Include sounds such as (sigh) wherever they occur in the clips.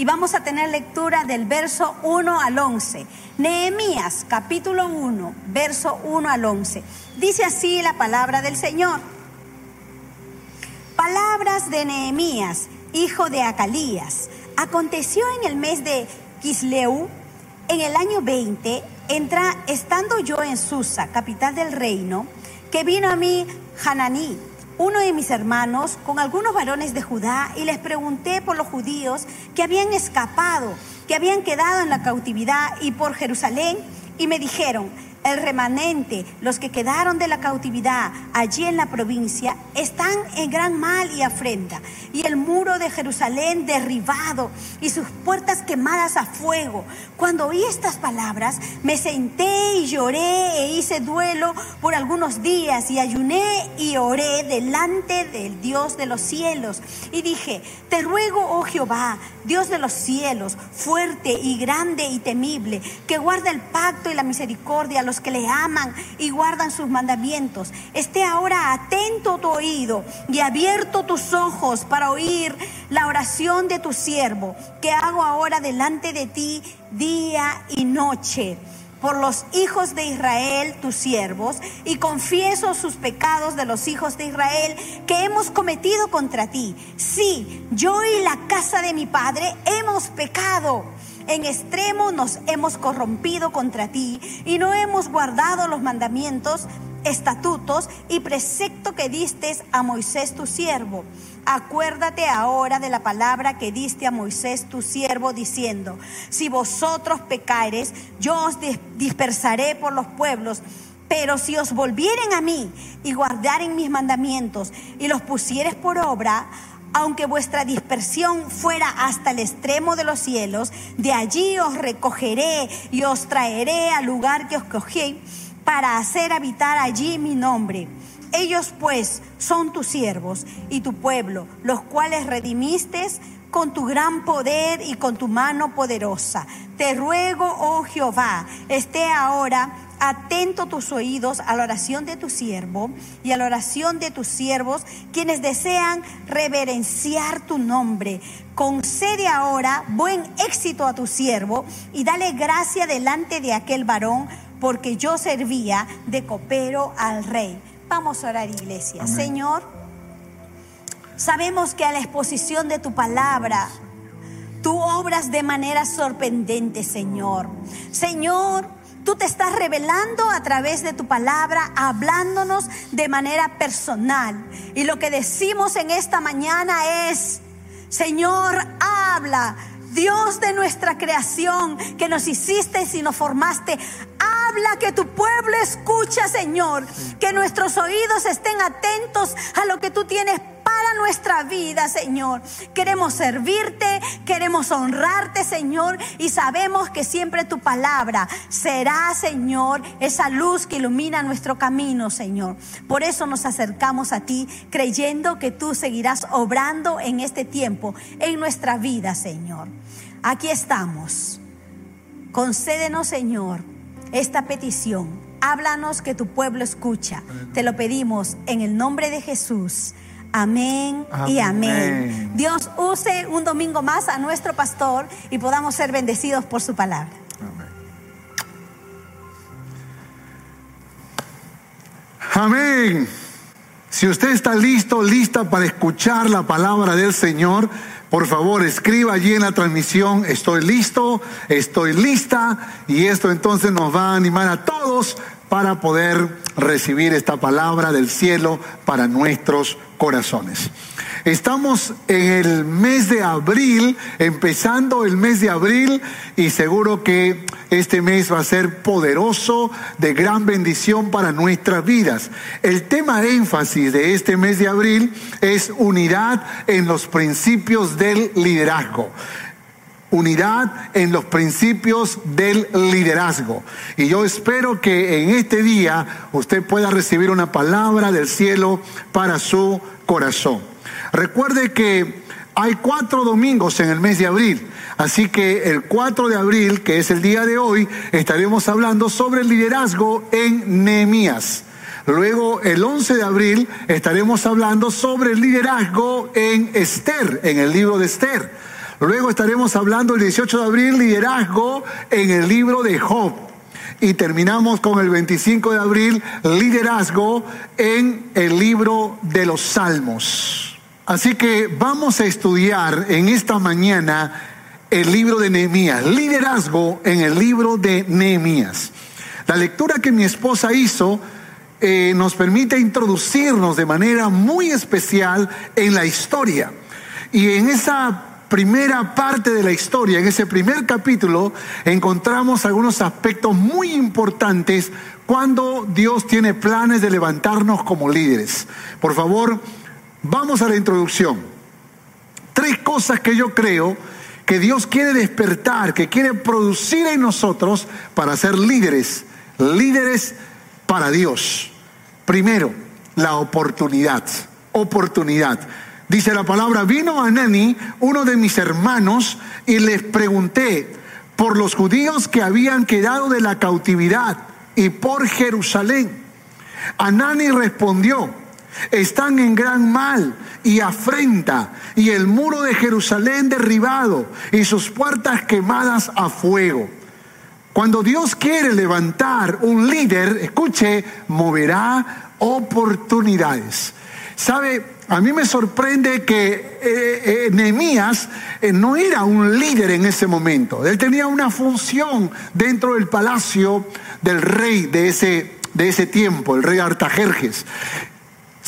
y vamos a tener lectura del verso 1 al 11. Nehemías, capítulo 1, verso 1 al 11. Dice así la palabra del Señor. Palabras de Nehemías, hijo de Acalías. Aconteció en el mes de Kisleu, en el año 20, entra, estando yo en Susa, capital del reino, que vino a mí Hananí, uno de mis hermanos con algunos varones de Judá y les pregunté por los judíos que habían escapado, que habían quedado en la cautividad y por Jerusalén y me dijeron, el remanente, los que quedaron de la cautividad allí en la provincia, están en gran mal y afrenta. Y el muro de Jerusalén derribado y sus puertas quemadas a fuego. Cuando oí estas palabras, me senté y lloré e hice duelo por algunos días y ayuné y oré delante del Dios de los cielos. Y dije, te ruego, oh Jehová, Dios de los cielos, fuerte y grande y temible, que guarda el pacto y la misericordia los que le aman y guardan sus mandamientos. Esté ahora atento tu oído y abierto tus ojos para oír la oración de tu siervo, que hago ahora delante de ti día y noche por los hijos de Israel, tus siervos, y confieso sus pecados de los hijos de Israel que hemos cometido contra ti. Sí, yo y la casa de mi padre hemos pecado en extremo nos hemos corrompido contra ti y no hemos guardado los mandamientos, estatutos y precepto que diste a Moisés tu siervo. Acuérdate ahora de la palabra que diste a Moisés tu siervo diciendo, si vosotros pecares, yo os dispersaré por los pueblos. Pero si os volvieren a mí y guardaren mis mandamientos y los pusieres por obra, aunque vuestra dispersión fuera hasta el extremo de los cielos, de allí os recogeré y os traeré al lugar que os cogí para hacer habitar allí mi nombre. Ellos pues son tus siervos y tu pueblo, los cuales redimiste con tu gran poder y con tu mano poderosa. Te ruego, oh Jehová, esté ahora atento tus oídos a la oración de tu siervo y a la oración de tus siervos, quienes desean reverenciar tu nombre. Concede ahora buen éxito a tu siervo y dale gracia delante de aquel varón, porque yo servía de copero al rey. Vamos a orar, iglesia. Señor, sabemos que a la exposición de tu palabra, tú obras de manera sorprendente, Señor. Señor, Tú te estás revelando a través de tu palabra, hablándonos de manera personal. Y lo que decimos en esta mañana es, Señor, habla. Dios de nuestra creación, que nos hiciste y nos formaste, habla que tu pueblo escucha, Señor, que nuestros oídos estén atentos a lo que tú tienes para nuestra vida, Señor. Queremos servirte, queremos honrarte, Señor, y sabemos que siempre tu palabra será, Señor, esa luz que ilumina nuestro camino, Señor. Por eso nos acercamos a ti, creyendo que tú seguirás obrando en este tiempo, en nuestra vida, Señor. Aquí estamos. Concédenos, Señor, esta petición. Háblanos que tu pueblo escucha. Te lo pedimos en el nombre de Jesús. Amén, y amén. Dios use un domingo más a nuestro pastor y podamos ser bendecidos por su palabra. Amén. Si usted está listo, lista para escuchar la palabra del Señor, por favor escriba allí en la transmisión, estoy listo, estoy lista, y esto entonces nos va a animar a todos para poder recibir esta palabra del cielo para nuestros corazones. Estamos en el mes de abril, empezando el mes de abril y seguro que este mes va a ser poderoso, de gran bendición para nuestras vidas. El tema de énfasis de este mes de abril es unidad en los principios del liderazgo. unidad en los principios del liderazgo. Y yo espero que en este día usted pueda recibir una palabra del cielo para su corazón. Recuerde que hay cuatro domingos en el mes de abril. Así que el 4 de abril, que es el día de hoy, estaremos hablando sobre el liderazgo en Nehemías. Luego, el 11 de abril, estaremos hablando sobre el liderazgo en Esther, en el libro de Esther. Luego estaremos hablando el 18 de abril, liderazgo en el libro de Job. Y terminamos con el 25 de abril, liderazgo en el libro de los Salmos. Así que vamos a estudiar en esta mañana el libro de Nehemías, liderazgo en el libro de Nehemías. La lectura que mi esposa hizo eh, nos permite introducirnos de manera muy especial en la historia. Y en esa primera parte de la historia, en ese primer capítulo, encontramos algunos aspectos muy importantes cuando Dios tiene planes de levantarnos como líderes. Por favor, vamos a la introducción. Tres cosas que yo creo que Dios quiere despertar, que quiere producir en nosotros para ser líderes, líderes para Dios. Primero, la oportunidad, oportunidad. Dice la palabra, vino Anani, uno de mis hermanos, y les pregunté por los judíos que habían quedado de la cautividad y por Jerusalén. Anani respondió, están en gran mal y afrenta, y el muro de Jerusalén derribado, y sus puertas quemadas a fuego. Cuando Dios quiere levantar un líder, escuche, moverá oportunidades. ¿Sabe? A mí me sorprende que eh, eh, Nehemías eh, no era un líder en ese momento. Él tenía una función dentro del palacio del rey de ese, de ese tiempo, el rey Artajerjes.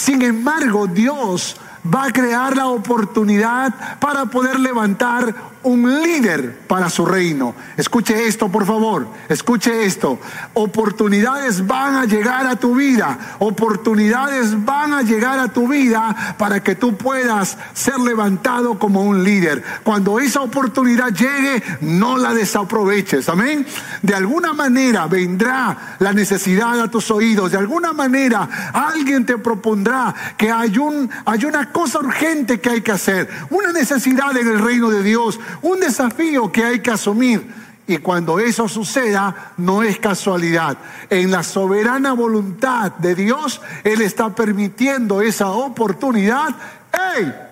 Sin embargo, Dios va a crear la oportunidad para poder levantar un líder para su reino. Escuche esto, por favor. Escuche esto. Oportunidades van a llegar a tu vida. Oportunidades van a llegar a tu vida para que tú puedas ser levantado como un líder. Cuando esa oportunidad llegue, no la desaproveches. Amén. De alguna manera vendrá la necesidad a tus oídos. De alguna manera alguien te propondrá que hay, un, hay una cosa urgente que hay que hacer. Una necesidad en el reino de Dios un desafío que hay que asumir. Y cuando eso suceda, no es casualidad. En la soberana voluntad de Dios, Él está permitiendo esa oportunidad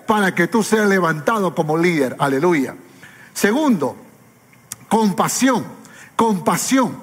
para que tú seas levantado como líder. Aleluya. Segundo, compasión. Compasión.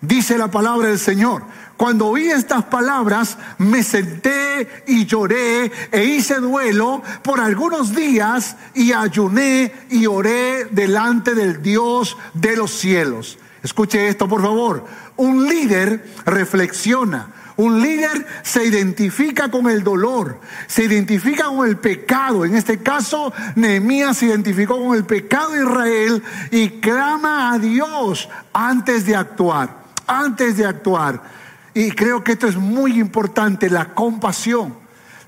Dice la palabra del Señor. Cuando oí estas palabras, me senté y lloré e hice duelo por algunos días y ayuné y oré delante del Dios de los cielos. Escuche esto, por favor. Un líder reflexiona. Un líder se identifica con el dolor, se identifica con el pecado. En este caso, Nehemías se identificó con el pecado de Israel y clama a Dios antes de actuar. Antes de actuar. Y creo que esto es muy importante, la compasión.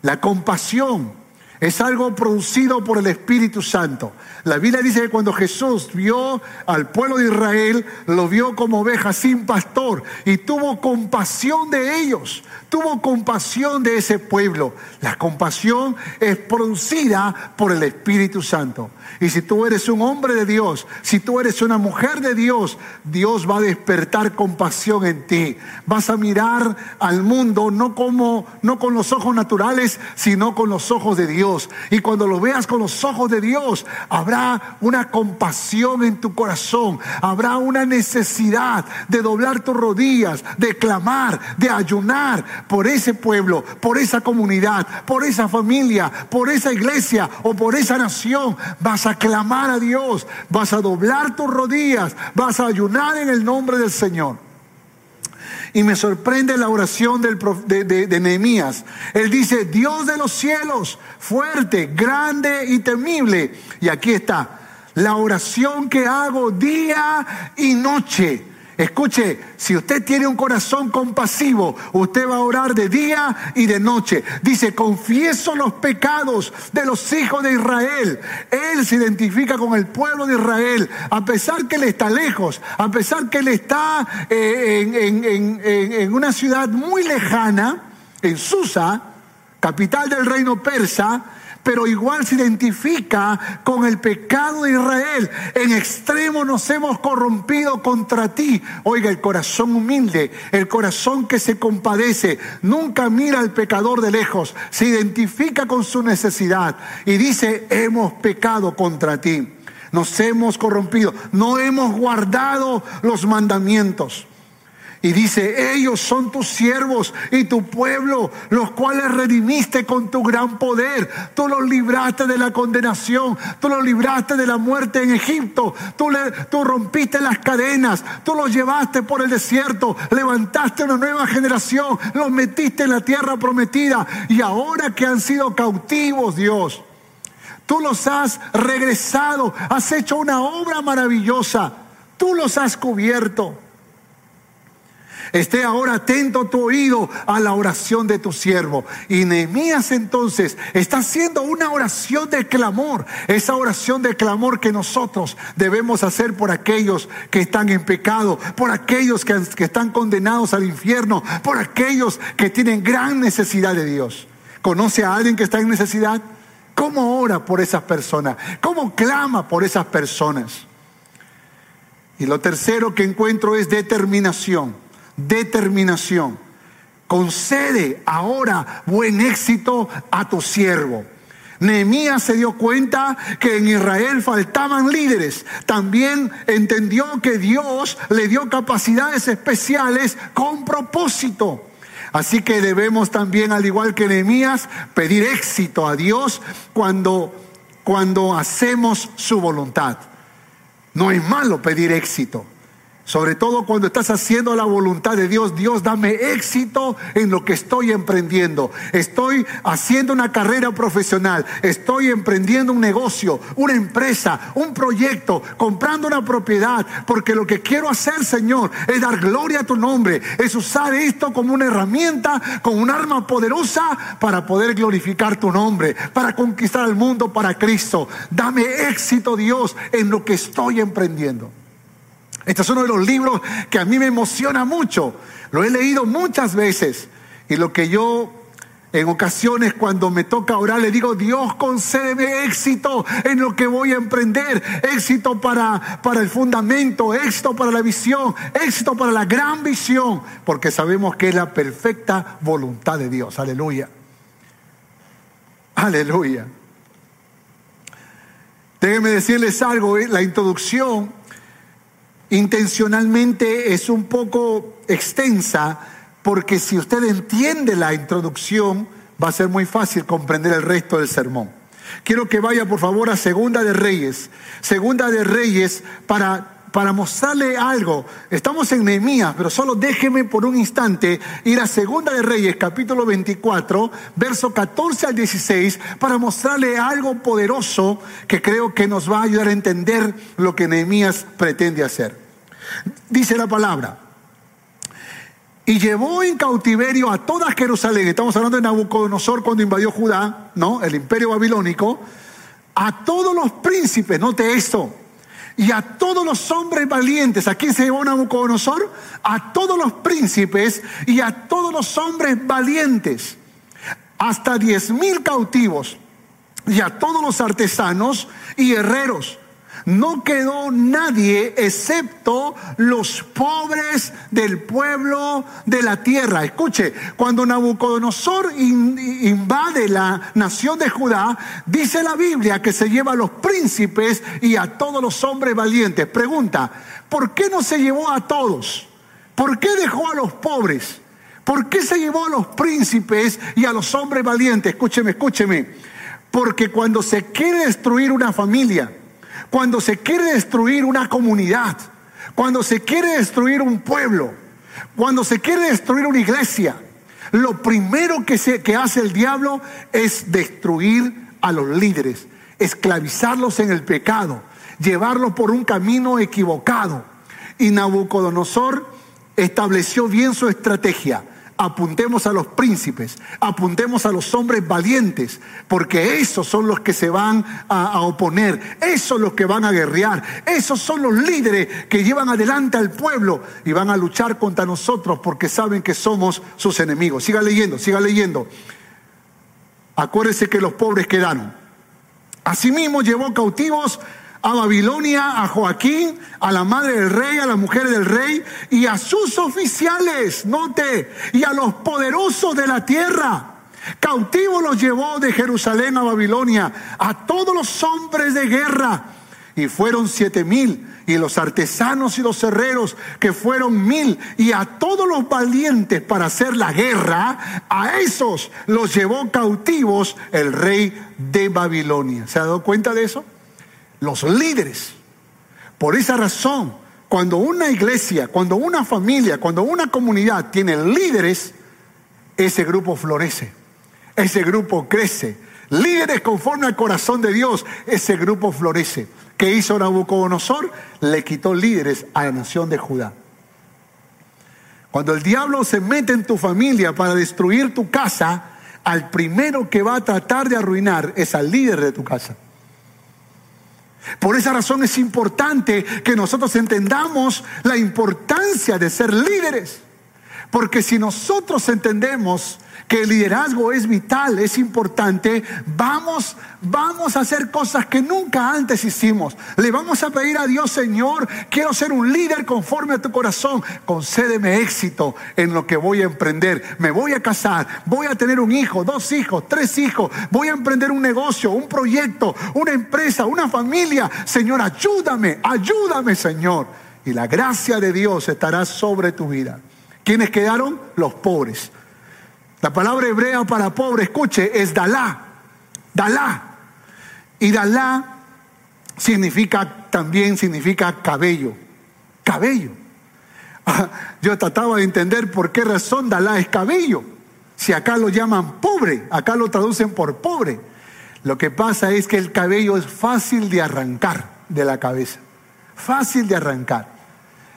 La compasión es algo producido por el Espíritu Santo. La Biblia dice que cuando Jesús vio al pueblo de Israel, lo vio como ovejas sin pastor y tuvo compasión de ellos, tuvo compasión de ese pueblo. La compasión es producida por el Espíritu Santo. Y si tú eres un hombre de Dios, si tú eres una mujer de Dios, Dios va a despertar compasión en ti. Vas a mirar al mundo no como no con los ojos naturales, sino con los ojos de Dios. Y cuando lo veas con los ojos de Dios, habrá una compasión en tu corazón, habrá una necesidad de doblar tus rodillas, de clamar, de ayunar por ese pueblo, por esa comunidad, por esa familia, por esa iglesia o por esa nación. Vas a clamar a Dios, vas a doblar tus rodillas, vas a ayunar en el nombre del Señor. Y me sorprende la oración del, de, de Nehemías. Él dice, Dios de los cielos, fuerte, grande y temible. Y aquí está, la oración que hago día y noche Escuche, si usted tiene un corazón compasivo, usted va a orar de día y de noche. Dice, confieso los pecados de los hijos de Israel. Él se identifica con el pueblo de Israel, a pesar que él está lejos, a pesar que él está eh, en, una ciudad muy lejana, en Susa, capital del reino persa, pero igual se identifica con el pecado de Israel. En extremo nos hemos corrompido contra ti. Oiga, el corazón humilde, el corazón que se compadece, nunca mira al pecador de lejos, se identifica con su necesidad y dice, hemos pecado contra ti. Nos hemos corrompido, no hemos guardado los mandamientos. Y dice, ellos son tus siervos y tu pueblo, los cuales redimiste con tu gran poder. Tú los libraste de la condenación, tú los libraste de la muerte en Egipto, tú, rompiste las cadenas, tú los llevaste por el desierto, levantaste una nueva generación, los metiste en la tierra prometida y ahora que han sido cautivos, Dios. Tú los has regresado, has hecho una obra maravillosa, tú los has cubierto. Esté ahora atento tu oído a la oración de tu siervo. Y Nehemías entonces está haciendo una oración de clamor, esa oración de clamor que nosotros debemos hacer por aquellos que están en pecado, por aquellos que, que están condenados al infierno, por aquellos que tienen gran necesidad de Dios. ¿Conoce a alguien que está en necesidad? ¿Cómo ora por esas personas? ¿Cómo clama por esas personas? Y lo tercero que encuentro es determinación determinación. Concede ahora buen éxito a tu siervo. Nehemías se dio cuenta que en Israel faltaban líderes. También entendió que Dios le dio capacidades especiales con propósito. Así que debemos también, al igual que Nehemías, pedir éxito a Dios cuando, cuando hacemos su voluntad. No es malo pedir éxito. Sobre todo cuando estás haciendo la voluntad de Dios, Dios dame éxito en lo que estoy emprendiendo. Estoy haciendo una carrera profesional, estoy emprendiendo un negocio, una empresa, un proyecto, comprando una propiedad, porque lo que quiero hacer, Señor, es dar gloria a tu nombre, es usar esto como una herramienta, como un arma poderosa para poder glorificar tu nombre, para conquistar el mundo para Cristo. Dame éxito, Dios, en lo que estoy emprendiendo. Este es uno de los libros que a mí me emociona mucho. Lo he leído muchas veces. Y lo que yo en ocasiones cuando me toca orar le digo, Dios concédeme éxito en lo que voy a emprender, éxito para, para el fundamento, éxito para la visión, éxito para la gran visión, porque sabemos que es la perfecta voluntad de Dios. Aleluya. Aleluya. Déjenme decirles algo, ¿eh? la introducción intencionalmente es un poco extensa porque si usted entiende la introducción va a ser muy fácil comprender el resto del sermón. Quiero que vaya por favor a Segunda de Reyes. Segunda de Reyes para para mostrarle algo. Estamos en Nehemías, pero solo déjeme por un instante ir a Segunda de Reyes, capítulo 24, verso 14 al 16, para mostrarle algo poderoso que creo que nos va a ayudar a entender lo que Nehemías pretende hacer. Dice la palabra. Y llevó en cautiverio a toda Jerusalén. Estamos hablando de Nabucodonosor cuando invadió Judá, ¿no? El imperio babilónico. A todos los príncipes, note esto. Y a todos los hombres valientes. ¿A quién se llevó Nabucodonosor? A todos los príncipes y a todos los hombres valientes. Hasta diez mil cautivos. Y a todos los artesanos y herreros no quedó nadie excepto los pobres del pueblo de la tierra. Escuche, cuando Nabucodonosor invade la nación de Judá, dice la Biblia que se lleva a los príncipes y a todos los hombres valientes. Pregunta, ¿por qué no se llevó a todos? ¿Por qué dejó a los pobres? ¿Por qué se llevó a los príncipes y a los hombres valientes? Escúcheme, escúcheme. Porque cuando se quiere destruir una familia, cuando se quiere destruir una comunidad, cuando se quiere destruir un pueblo, cuando se quiere destruir una iglesia, lo primero que, se, que hace el diablo es destruir a los líderes, esclavizarlos en el pecado, llevarlos por un camino equivocado. Y Nabucodonosor estableció bien su estrategia apuntemos a los príncipes, apuntemos a los hombres valientes, porque esos son los que se van a, oponer, esos los que van a guerrear, esos son los líderes que llevan adelante al pueblo y van a luchar contra nosotros porque saben que somos sus enemigos. Siga leyendo, siga leyendo. Acuérdese que los pobres quedaron. Asimismo llevó cautivos a Babilonia, a Joaquín, a la madre del rey, a la mujer del rey y a sus oficiales, note, y a los poderosos de la tierra. Cautivo los llevó de Jerusalén a Babilonia, a todos los hombres de guerra, y fueron siete mil, y los artesanos y los herreros, que fueron mil, y a todos los valientes para hacer la guerra, a esos los llevó cautivos el rey de Babilonia. ¿Se ha dado cuenta de eso? Los líderes. Por esa razón, cuando una iglesia, cuando una familia, cuando una comunidad tiene líderes, ese grupo florece, ese grupo crece. Líderes conforme al corazón de Dios, ese grupo florece. ¿Qué hizo Nabucodonosor? Le quitó líderes a la nación de Judá. Cuando el diablo se mete en tu familia para destruir tu casa, al primero que va a tratar de arruinar es al líder de tu casa. Por esa razón es importante que nosotros entendamos la importancia de ser líderes. Porque si nosotros entendemos que el liderazgo es vital, es importante, vamos, vamos a hacer cosas que nunca antes hicimos. Le vamos a pedir a Dios, Señor, quiero ser un líder conforme a tu corazón. Concédeme éxito en lo que voy a emprender. Me voy a casar, voy a tener un hijo, dos hijos, tres hijos, voy a emprender un negocio, un proyecto, una empresa, una familia. Señor, ayúdame, ayúdame, Señor. Y la gracia de Dios estará sobre tu vida. ¿Quiénes quedaron? Los pobres. La palabra hebrea para pobre, escuche, es Dalá. Dalá. Y Dalá significa, también significa cabello. Cabello. (laughs) Yo trataba de entender por qué razón Dalá es cabello. Si acá lo llaman pobre, acá lo traducen por pobre. Lo que pasa es que el cabello es fácil de arrancar de la cabeza. Fácil de arrancar.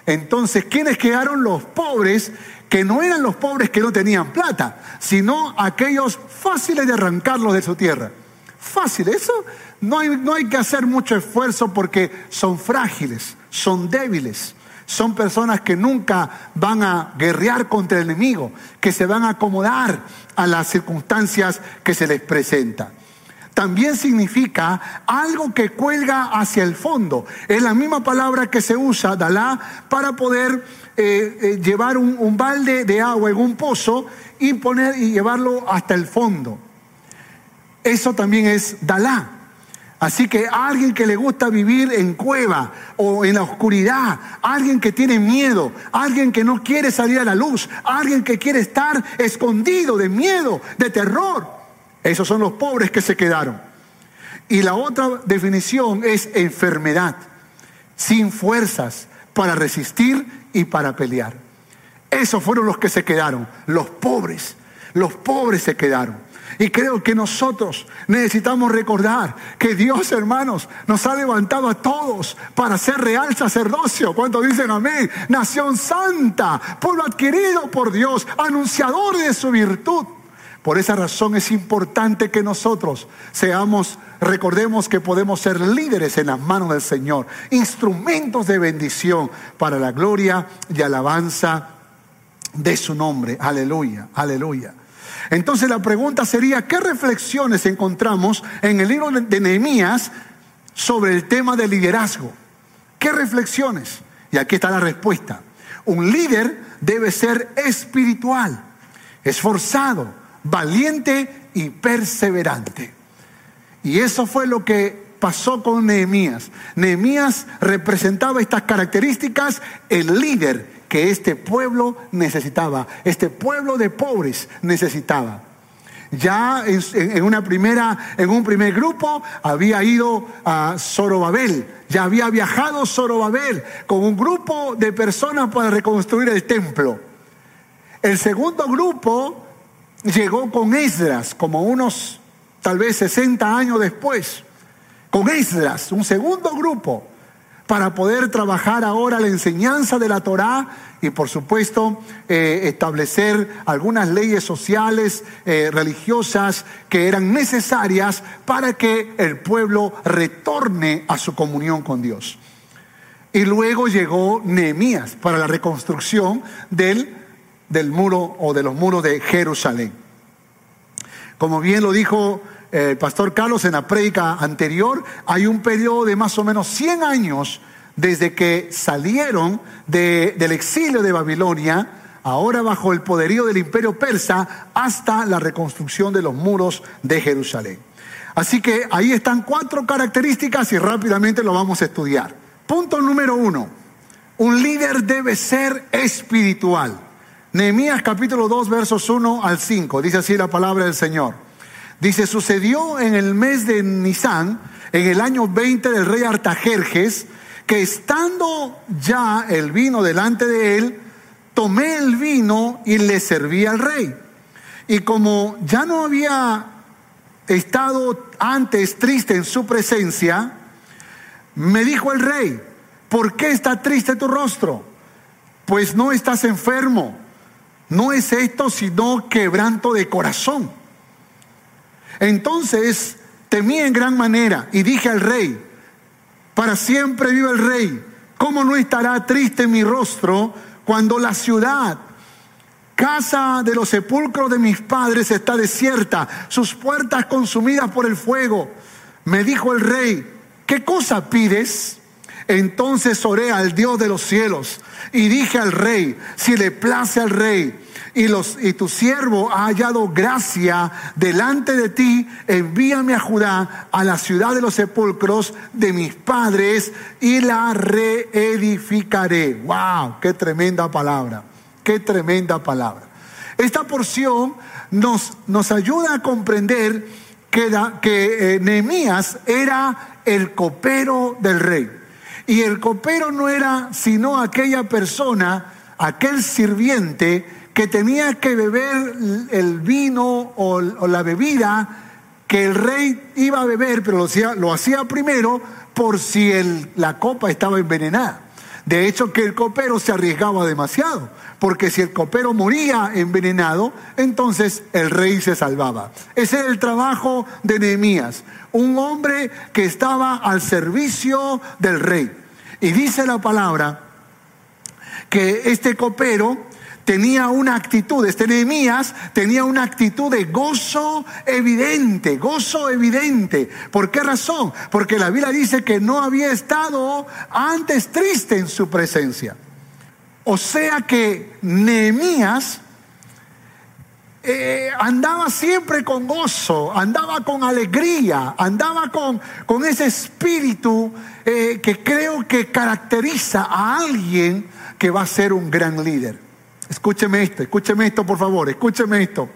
Entonces, ¿quiénes quedaron los pobres? Que no eran los pobres que no tenían plata, sino aquellos fáciles de arrancarlos de su tierra. Fácil, eso no hay, no hay que hacer mucho esfuerzo porque son frágiles, son débiles. Son personas que nunca van a guerrear contra el enemigo, que se van a acomodar a las circunstancias que se les presentan también significa algo que cuelga hacia el fondo. Es la misma palabra que se usa, Dalá, para poder eh, eh, llevar un, balde de agua en un pozo y, poner, y llevarlo hasta el fondo. Eso también es Dalá. Así que alguien que le gusta vivir en cueva o en la oscuridad, alguien que tiene miedo, alguien que no quiere salir a la luz, alguien que quiere estar escondido de miedo, de terror, esos son los pobres que se quedaron. Y la otra definición es enfermedad, sin fuerzas para resistir y para pelear. Esos fueron los que se quedaron, los pobres. Los pobres se quedaron. Y creo que nosotros necesitamos recordar que Dios, hermanos, nos ha levantado a todos para ser real sacerdocio. ¿Cuántos dicen amén? Nación santa, pueblo adquirido por Dios, anunciador de su virtud. Por esa razón es importante que nosotros seamos, recordemos que podemos ser líderes en las manos del Señor, instrumentos de bendición para la gloria y alabanza de su nombre. Aleluya, aleluya. Entonces la pregunta sería, ¿qué reflexiones encontramos en el libro de Nehemías sobre el tema del liderazgo? ¿Qué reflexiones? Y aquí está la respuesta. Un líder debe ser espiritual, esforzado, valiente y perseverante. Y eso fue lo que pasó con Nehemías. Nehemías representaba estas características, el líder que este pueblo necesitaba, este pueblo de pobres necesitaba. Ya en, una primera, en un primer grupo había ido a Zorobabel, ya había viajado Zorobabel con un grupo de personas para reconstruir el templo. El segundo grupo llegó con Esdras, como unos tal vez 60 años después, con Esdras, un segundo grupo, para poder trabajar ahora la enseñanza de la Torá y por supuesto eh, establecer algunas leyes sociales, eh, religiosas que eran necesarias para que el pueblo retorne a su comunión con Dios. Y luego llegó Nehemías para la reconstrucción del, del muro o de los muros de Jerusalén. Como bien lo dijo eh, el pastor Carlos en la prédica anterior, hay un periodo de más o menos 100 años desde que salieron del exilio de Babilonia, ahora bajo el poderío del imperio persa, hasta la reconstrucción de los muros de Jerusalén. Así que ahí están cuatro características y rápidamente lo vamos a estudiar. Punto número uno, un líder debe ser espiritual. Nehemías capítulo 2 versos 1 al 5, dice así la palabra del Señor. Dice, sucedió en el mes de Nisan, en el año 20 del rey Artajerjes, que estando ya el vino delante de él, tomé el vino y le serví al rey. Y como ya no había estado antes triste en su presencia, me dijo el rey, ¿por qué está triste tu rostro? Pues no estás enfermo. No es esto sino quebranto de corazón. Entonces temí en gran manera y dije al rey, para siempre vive el rey. ¿Cómo no estará triste mi rostro cuando la ciudad, casa de los sepulcros de mis padres, está desierta, sus puertas consumidas por el fuego? Me dijo el rey, ¿qué cosa pides? Entonces oré al Dios de los cielos y dije al rey, si le place al rey, y, los, y tu siervo ha hallado gracia delante de ti, envíame a Judá, a la ciudad de los sepulcros de mis padres, y la reedificaré. ¡Wow! ¡Qué tremenda palabra! ¡Qué tremenda palabra! Esta porción nos, nos ayuda a comprender que, que eh, Nehemías era el copero del rey. Y el copero no era sino aquella persona, aquel sirviente que tenía que beber el vino o, la bebida que el rey iba a beber, pero lo hacía, lo hacía primero por si la copa estaba envenenada. De hecho, que el copero se arriesgaba demasiado, porque si el copero moría envenenado, entonces el rey se salvaba. Ese era el trabajo de Nehemías, un hombre que estaba al servicio del rey. Y dice la palabra que este copero tenía una actitud, este Nehemías tenía una actitud de gozo evidente, gozo evidente. ¿Por qué razón? Porque la Biblia dice que no había estado antes triste en su presencia. O sea que Nehemías eh, andaba siempre con gozo, andaba con alegría, andaba con, con ese espíritu eh, que creo que caracteriza a alguien que va a ser un gran líder. Escúcheme esto, escúcheme esto por favor, escúcheme esto.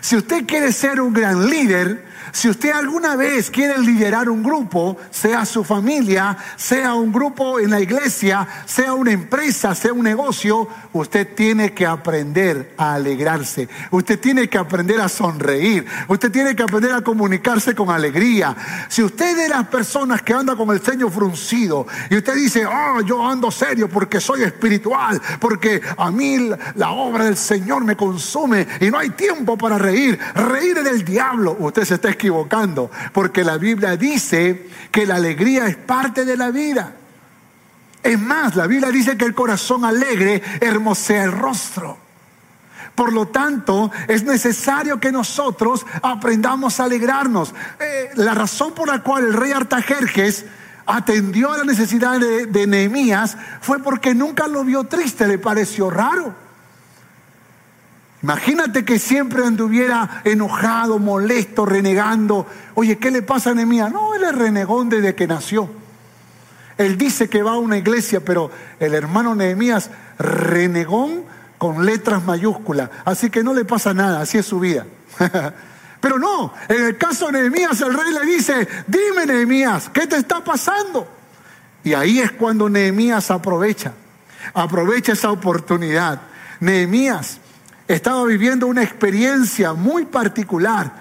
Si usted quiere ser un gran líder, si usted alguna vez quiere liderar un grupo, sea su familia, sea un grupo en la iglesia, sea una empresa, sea un negocio, usted tiene que aprender a alegrarse. Usted tiene que aprender a sonreír. Usted tiene que aprender a comunicarse con alegría. Si usted es de las personas que anda con el ceño fruncido y usted dice, oh, yo ando serio porque soy espiritual, porque a mí la obra del Señor me consume y no hay tiempo para reír. Reír del diablo. Usted se está equivocando, porque la Biblia dice que la alegría es parte de la vida. Es más, la Biblia dice que el corazón alegre hermosea el rostro. Por lo tanto, es necesario que nosotros aprendamos a alegrarnos. Eh, la razón por la cual el rey Artajerjes atendió a la necesidad de, de Nehemías fue porque nunca lo vio triste, le pareció raro. Imagínate que siempre anduviera enojado, molesto, renegando. Oye, ¿qué le pasa a Nehemías? No, él es renegón desde que nació. Él dice que va a una iglesia, pero el hermano Nehemías, renegón con letras mayúsculas. Así que no le pasa nada, así es su vida. (laughs) pero no, en el caso de Nehemías, el rey le dice, dime Nehemías, ¿qué te está pasando? Y ahí es cuando Nehemías aprovecha, aprovecha esa oportunidad. Nehemías estaba viviendo una experiencia muy particular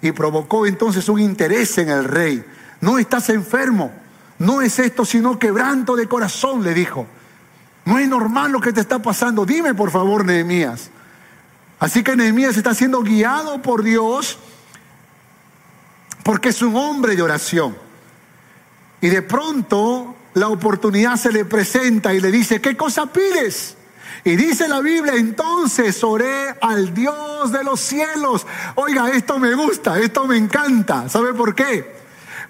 y provocó entonces un interés en el rey. No estás enfermo, No es esto sino quebranto de corazón, le dijo. No es normal lo que te está pasando. Dime por favor, Nehemías. Así que Nehemías está siendo guiado por Dios porque es un hombre de oración. Y de pronto la oportunidad se le presenta y le dice, ¿qué cosa pides? Y dice la Biblia, entonces oré al Dios de los cielos. Oiga, esto me gusta, esto me encanta. ¿Sabe por qué?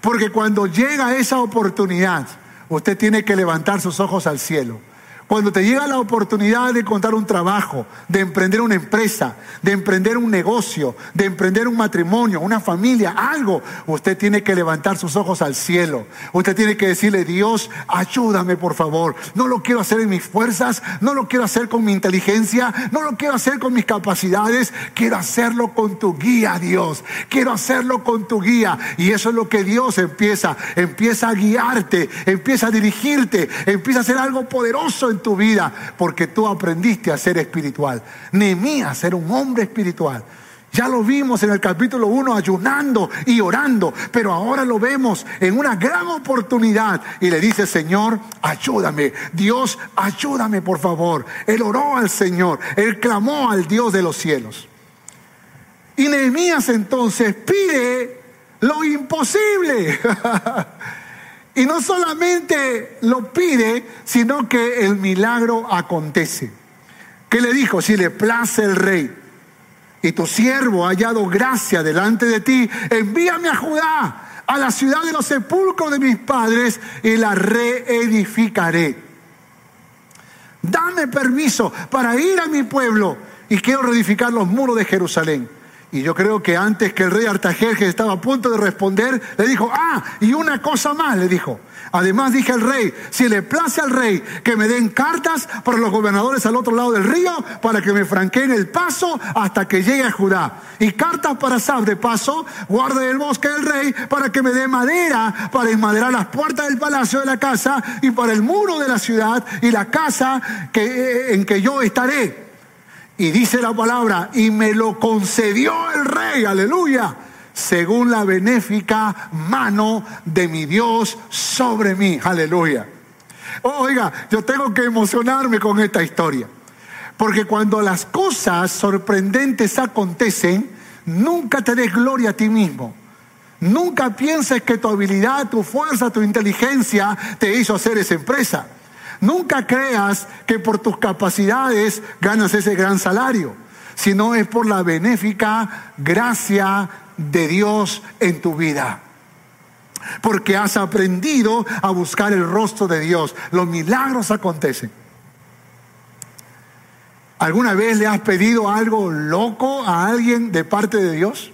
Porque cuando llega esa oportunidad, usted tiene que levantar sus ojos al cielo cuando te llega la oportunidad de encontrar un trabajo, de emprender una empresa, de emprender un negocio, de emprender un matrimonio, una familia, algo, usted tiene que levantar sus ojos al cielo. Usted tiene que decirle, Dios, ayúdame por favor. No lo quiero hacer en mis fuerzas, no lo quiero hacer con mi inteligencia, no lo quiero hacer con mis capacidades, quiero hacerlo con tu guía, Dios. Quiero hacerlo con tu guía. Y eso es lo que Dios empieza, empieza a guiarte, empieza a dirigirte, empieza a hacer algo poderoso tu vida porque tú aprendiste a ser espiritual. Nehemías era un hombre espiritual. Ya lo vimos en el capítulo 1 ayunando y orando, pero ahora lo vemos en una gran oportunidad y le dice, Señor, ayúdame, Dios, ayúdame por favor. Él oró al Señor, él clamó al Dios de los cielos. Y Nehemías entonces pide lo imposible. (laughs) Y no solamente lo pide, sino que el milagro acontece. ¿Qué le dijo? Si le place el rey y tu siervo ha hallado gracia delante de ti, envíame a Judá, a la ciudad de los sepulcros de mis padres, y la reedificaré. Dame permiso para ir a mi pueblo y quiero reedificar los muros de Jerusalén. Y yo creo que antes que el rey Artajerjes estaba a punto de responder, le dijo, ah, y una cosa más, le dijo. Además dije al rey, si le place al rey que me den cartas para los gobernadores al otro lado del río, para que me franqueen el paso hasta que llegue a Judá. Y cartas para Sab de paso, guarde el bosque del rey para que me dé madera para enmaderar las puertas del palacio de la casa y para el muro de la ciudad y la casa que, en que yo estaré. Y dice la palabra, y me lo concedió el rey, aleluya, según la benéfica mano de mi Dios sobre mí, aleluya. Oiga, yo tengo que emocionarme con esta historia, porque cuando las cosas sorprendentes acontecen, nunca te des gloria a ti mismo. Nunca pienses que tu habilidad, tu fuerza, tu inteligencia te hizo hacer esa empresa. Nunca creas que por tus capacidades ganas ese gran salario, sino es por la benéfica gracia de Dios en tu vida. Porque has aprendido a buscar el rostro de Dios. Los milagros acontecen. ¿Alguna vez le has pedido algo loco a alguien de parte de Dios?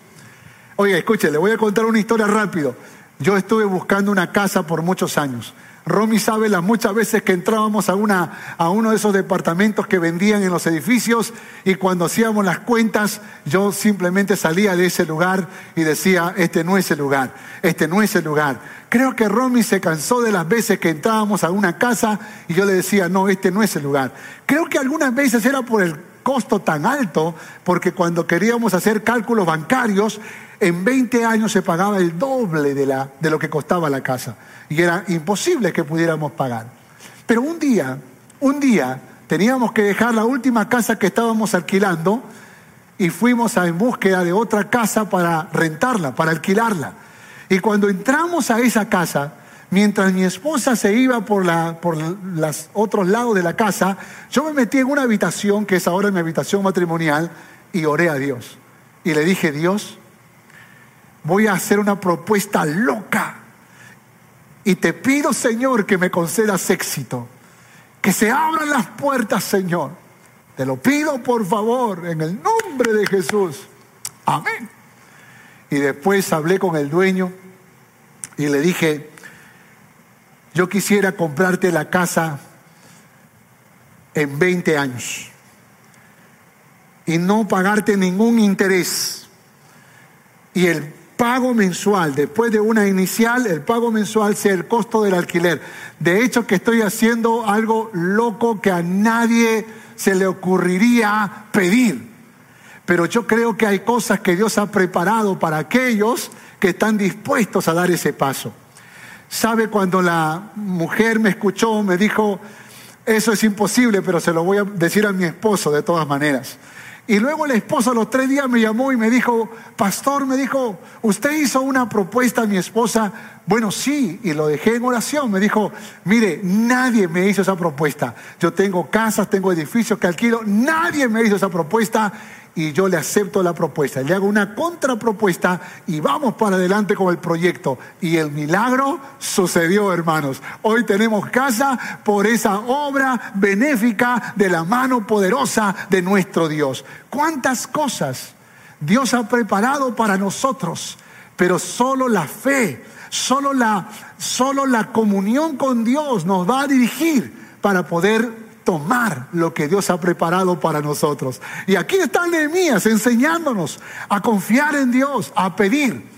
Oiga, escuche, le voy a contar una historia rápido. Yo estuve buscando una casa por muchos años. Romy sabe las muchas veces que entrábamos a, una, a uno de esos departamentos que vendían en los edificios y cuando hacíamos las cuentas yo simplemente salía de ese lugar y decía, este no es el lugar, este no es el lugar. Creo que Romy se cansó de las veces que entrábamos a una casa y yo le decía, no, este no es el lugar. Creo que algunas veces era por el costo tan alto, porque cuando queríamos hacer cálculos bancarios, en 20 años se pagaba el doble de, la, de lo que costaba la casa y era imposible que pudiéramos pagar. Pero un día, un día teníamos que dejar la última casa que estábamos alquilando y fuimos en búsqueda de otra casa para rentarla, para alquilarla. Y cuando entramos a esa casa, mientras mi esposa se iba por, la, por los otros lados de la casa, yo me metí en una habitación, que es ahora mi habitación matrimonial, y oré a Dios. Y le dije, Dios, voy a hacer una propuesta loca. Y te pido, Señor, que me concedas éxito. Que se abran las puertas, Señor. Te lo pido, por favor, en el nombre de Jesús. Amén. Y después hablé con el dueño y le dije, yo quisiera comprarte la casa en 20 años y no pagarte ningún interés. Y el pago mensual, después de una inicial, el pago mensual sea el costo del alquiler. De hecho, que estoy haciendo algo loco que a nadie se le ocurriría pedir. Pero yo creo que hay cosas que Dios ha preparado para aquellos que están dispuestos a dar ese paso. ¿Sabe cuando la mujer me escuchó, me dijo, eso es imposible, pero se lo voy a decir a mi esposo de todas maneras? Y luego el esposo a los tres días me llamó y me dijo, pastor, me dijo, usted hizo una propuesta a mi esposa. Bueno, sí, y lo dejé en oración. Me dijo, mire, nadie me hizo esa propuesta. Yo tengo casas, tengo edificios que alquilo, nadie me hizo esa propuesta y yo le acepto la propuesta, le hago una contrapropuesta y vamos para adelante con el proyecto. Y el milagro sucedió, hermanos. Hoy tenemos casa por esa obra benéfica de la mano poderosa de nuestro Dios. ¿Cuántas cosas Dios ha preparado para nosotros? Pero solo la fe, solo la, solo la comunión con Dios nos va a dirigir para poder tomar lo que Dios ha preparado para nosotros. Y aquí está Nehemías enseñándonos a confiar en Dios, a pedir.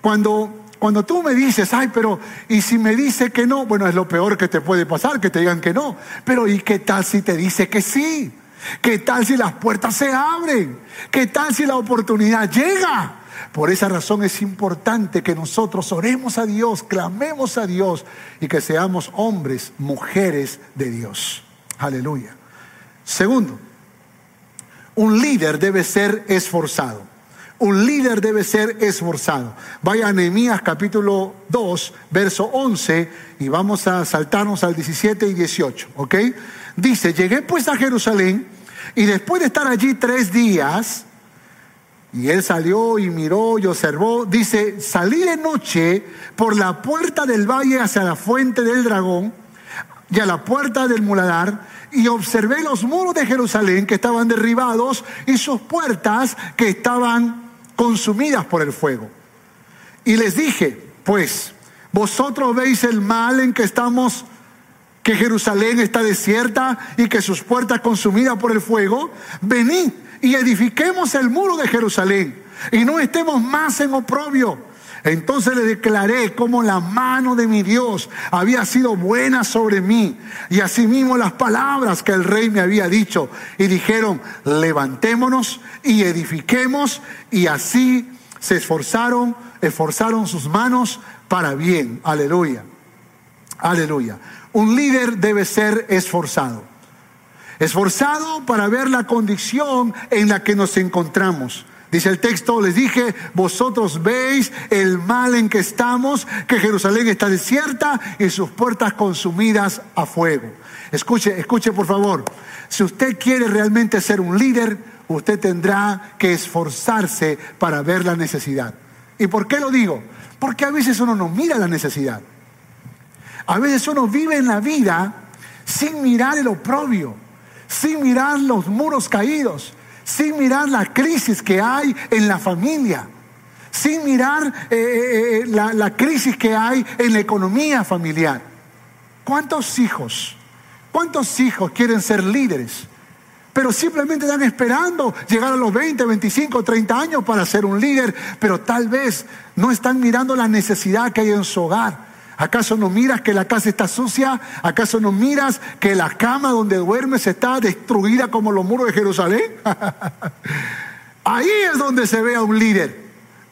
Cuando cuando tú me dices, ay, pero ¿y si me dice que no? Bueno, es lo peor que te puede pasar, que te digan que no. Pero ¿y qué tal si te dice que sí? ¿Qué tal si las puertas se abren? ¿Qué tal si la oportunidad llega? Por esa razón es importante que nosotros oremos a Dios, clamemos a Dios y que seamos hombres, mujeres de Dios. Aleluya. Segundo, un líder debe ser esforzado. Un líder debe ser esforzado. Vaya a Nehemías capítulo 2, verso 11, y vamos a saltarnos al 17 y 18, ¿ok? Dice, llegué pues a Jerusalén, y después de estar allí tres días, y él salió y miró y observó, dice, salí de noche por la puerta del valle hacia la fuente del dragón, y a la puerta del muladar y observé los muros de Jerusalén que estaban derribados y sus puertas que estaban consumidas por el fuego. Y les dije, pues, vosotros veis el mal en que estamos, que Jerusalén está desierta y que sus puertas consumidas por el fuego. Venid y edifiquemos el muro de Jerusalén y no estemos más en oprobio entonces le declaré cómo la mano de mi Dios había sido buena sobre mí y asimismo las palabras que el rey me había dicho. Y dijeron, levantémonos y edifiquemos y así se esforzaron, esforzaron sus manos para bien. Aleluya. Aleluya. Un líder debe ser esforzado. Esforzado para ver la condición en la que nos encontramos. Dice el texto, les dije, vosotros veis el mal en que estamos, que Jerusalén está desierta y sus puertas consumidas a fuego. Escuche, escuche por favor, si usted quiere realmente ser un líder, usted tendrá que esforzarse para ver la necesidad. ¿Y por qué lo digo? Porque a veces uno no mira la necesidad. A veces uno vive en la vida sin mirar el oprobio, sin mirar los muros caídos, sin mirar la crisis que hay en la familia, sin mirar eh, eh, eh, la, la crisis que hay en la economía familiar. ¿Cuántos hijos, cuántos hijos quieren ser líderes? pero simplemente están esperando llegar a los 20, 25, 30 años para ser un líder, pero tal vez no están mirando la necesidad que hay en su hogar. ¿Acaso no miras que la casa está sucia? ¿Acaso no miras que la cama donde duermes está destruida como los muros de Jerusalén? (laughs) Ahí es donde se ve a un líder.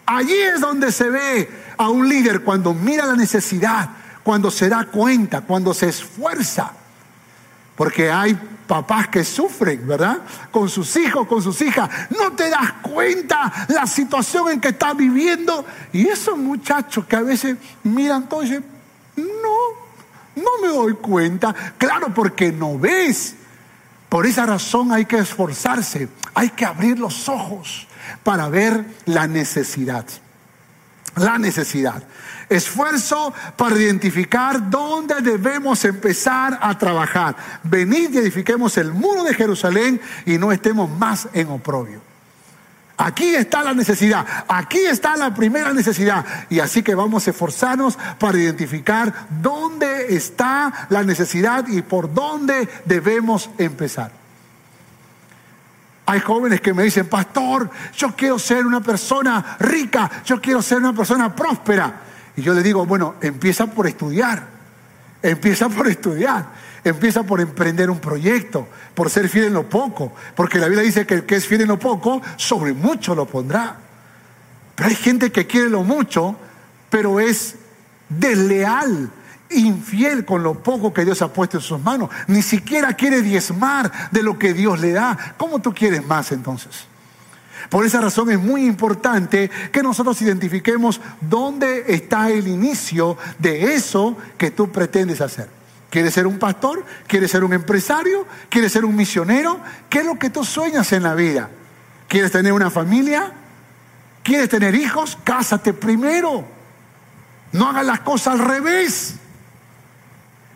Allí es donde se ve a un líder cuando mira la necesidad, cuando se da cuenta, cuando se esfuerza. Porque hay papás que sufren, ¿verdad? Con sus hijos, con sus hijas. No te das cuenta la situación en que estás viviendo. Y esos muchachos que a veces miran todo no, no me doy cuenta. Claro, porque no ves. Por esa razón hay que esforzarse, hay que abrir los ojos para ver la necesidad. La necesidad. Esfuerzo para identificar dónde debemos empezar a trabajar. Venid y edifiquemos el muro de Jerusalén y no estemos más en oprobio. Aquí está la necesidad, aquí está la primera necesidad. Y así que vamos a esforzarnos para identificar dónde está la necesidad y por dónde debemos empezar. Hay jóvenes que me dicen, pastor, yo quiero ser una persona rica, yo quiero ser una persona próspera. Y yo le digo, bueno, empieza por estudiar, empieza por estudiar. Empieza por emprender un proyecto, por ser fiel en lo poco, porque la Biblia dice que el que es fiel en lo poco, sobre mucho lo pondrá. Pero hay gente que quiere lo mucho, pero es desleal, infiel con lo poco que Dios ha puesto en sus manos. Ni siquiera quiere diezmar de lo que Dios le da. ¿Cómo tú quieres más entonces? Por esa razón es muy importante que nosotros identifiquemos dónde está el inicio de eso que tú pretendes hacer. ¿Quieres ser un pastor? ¿Quieres ser un empresario? ¿Quieres ser un misionero? ¿Qué es lo que tú sueñas en la vida? ¿Quieres tener una familia? ¿Quieres tener hijos? Cásate primero. No hagas las cosas al revés.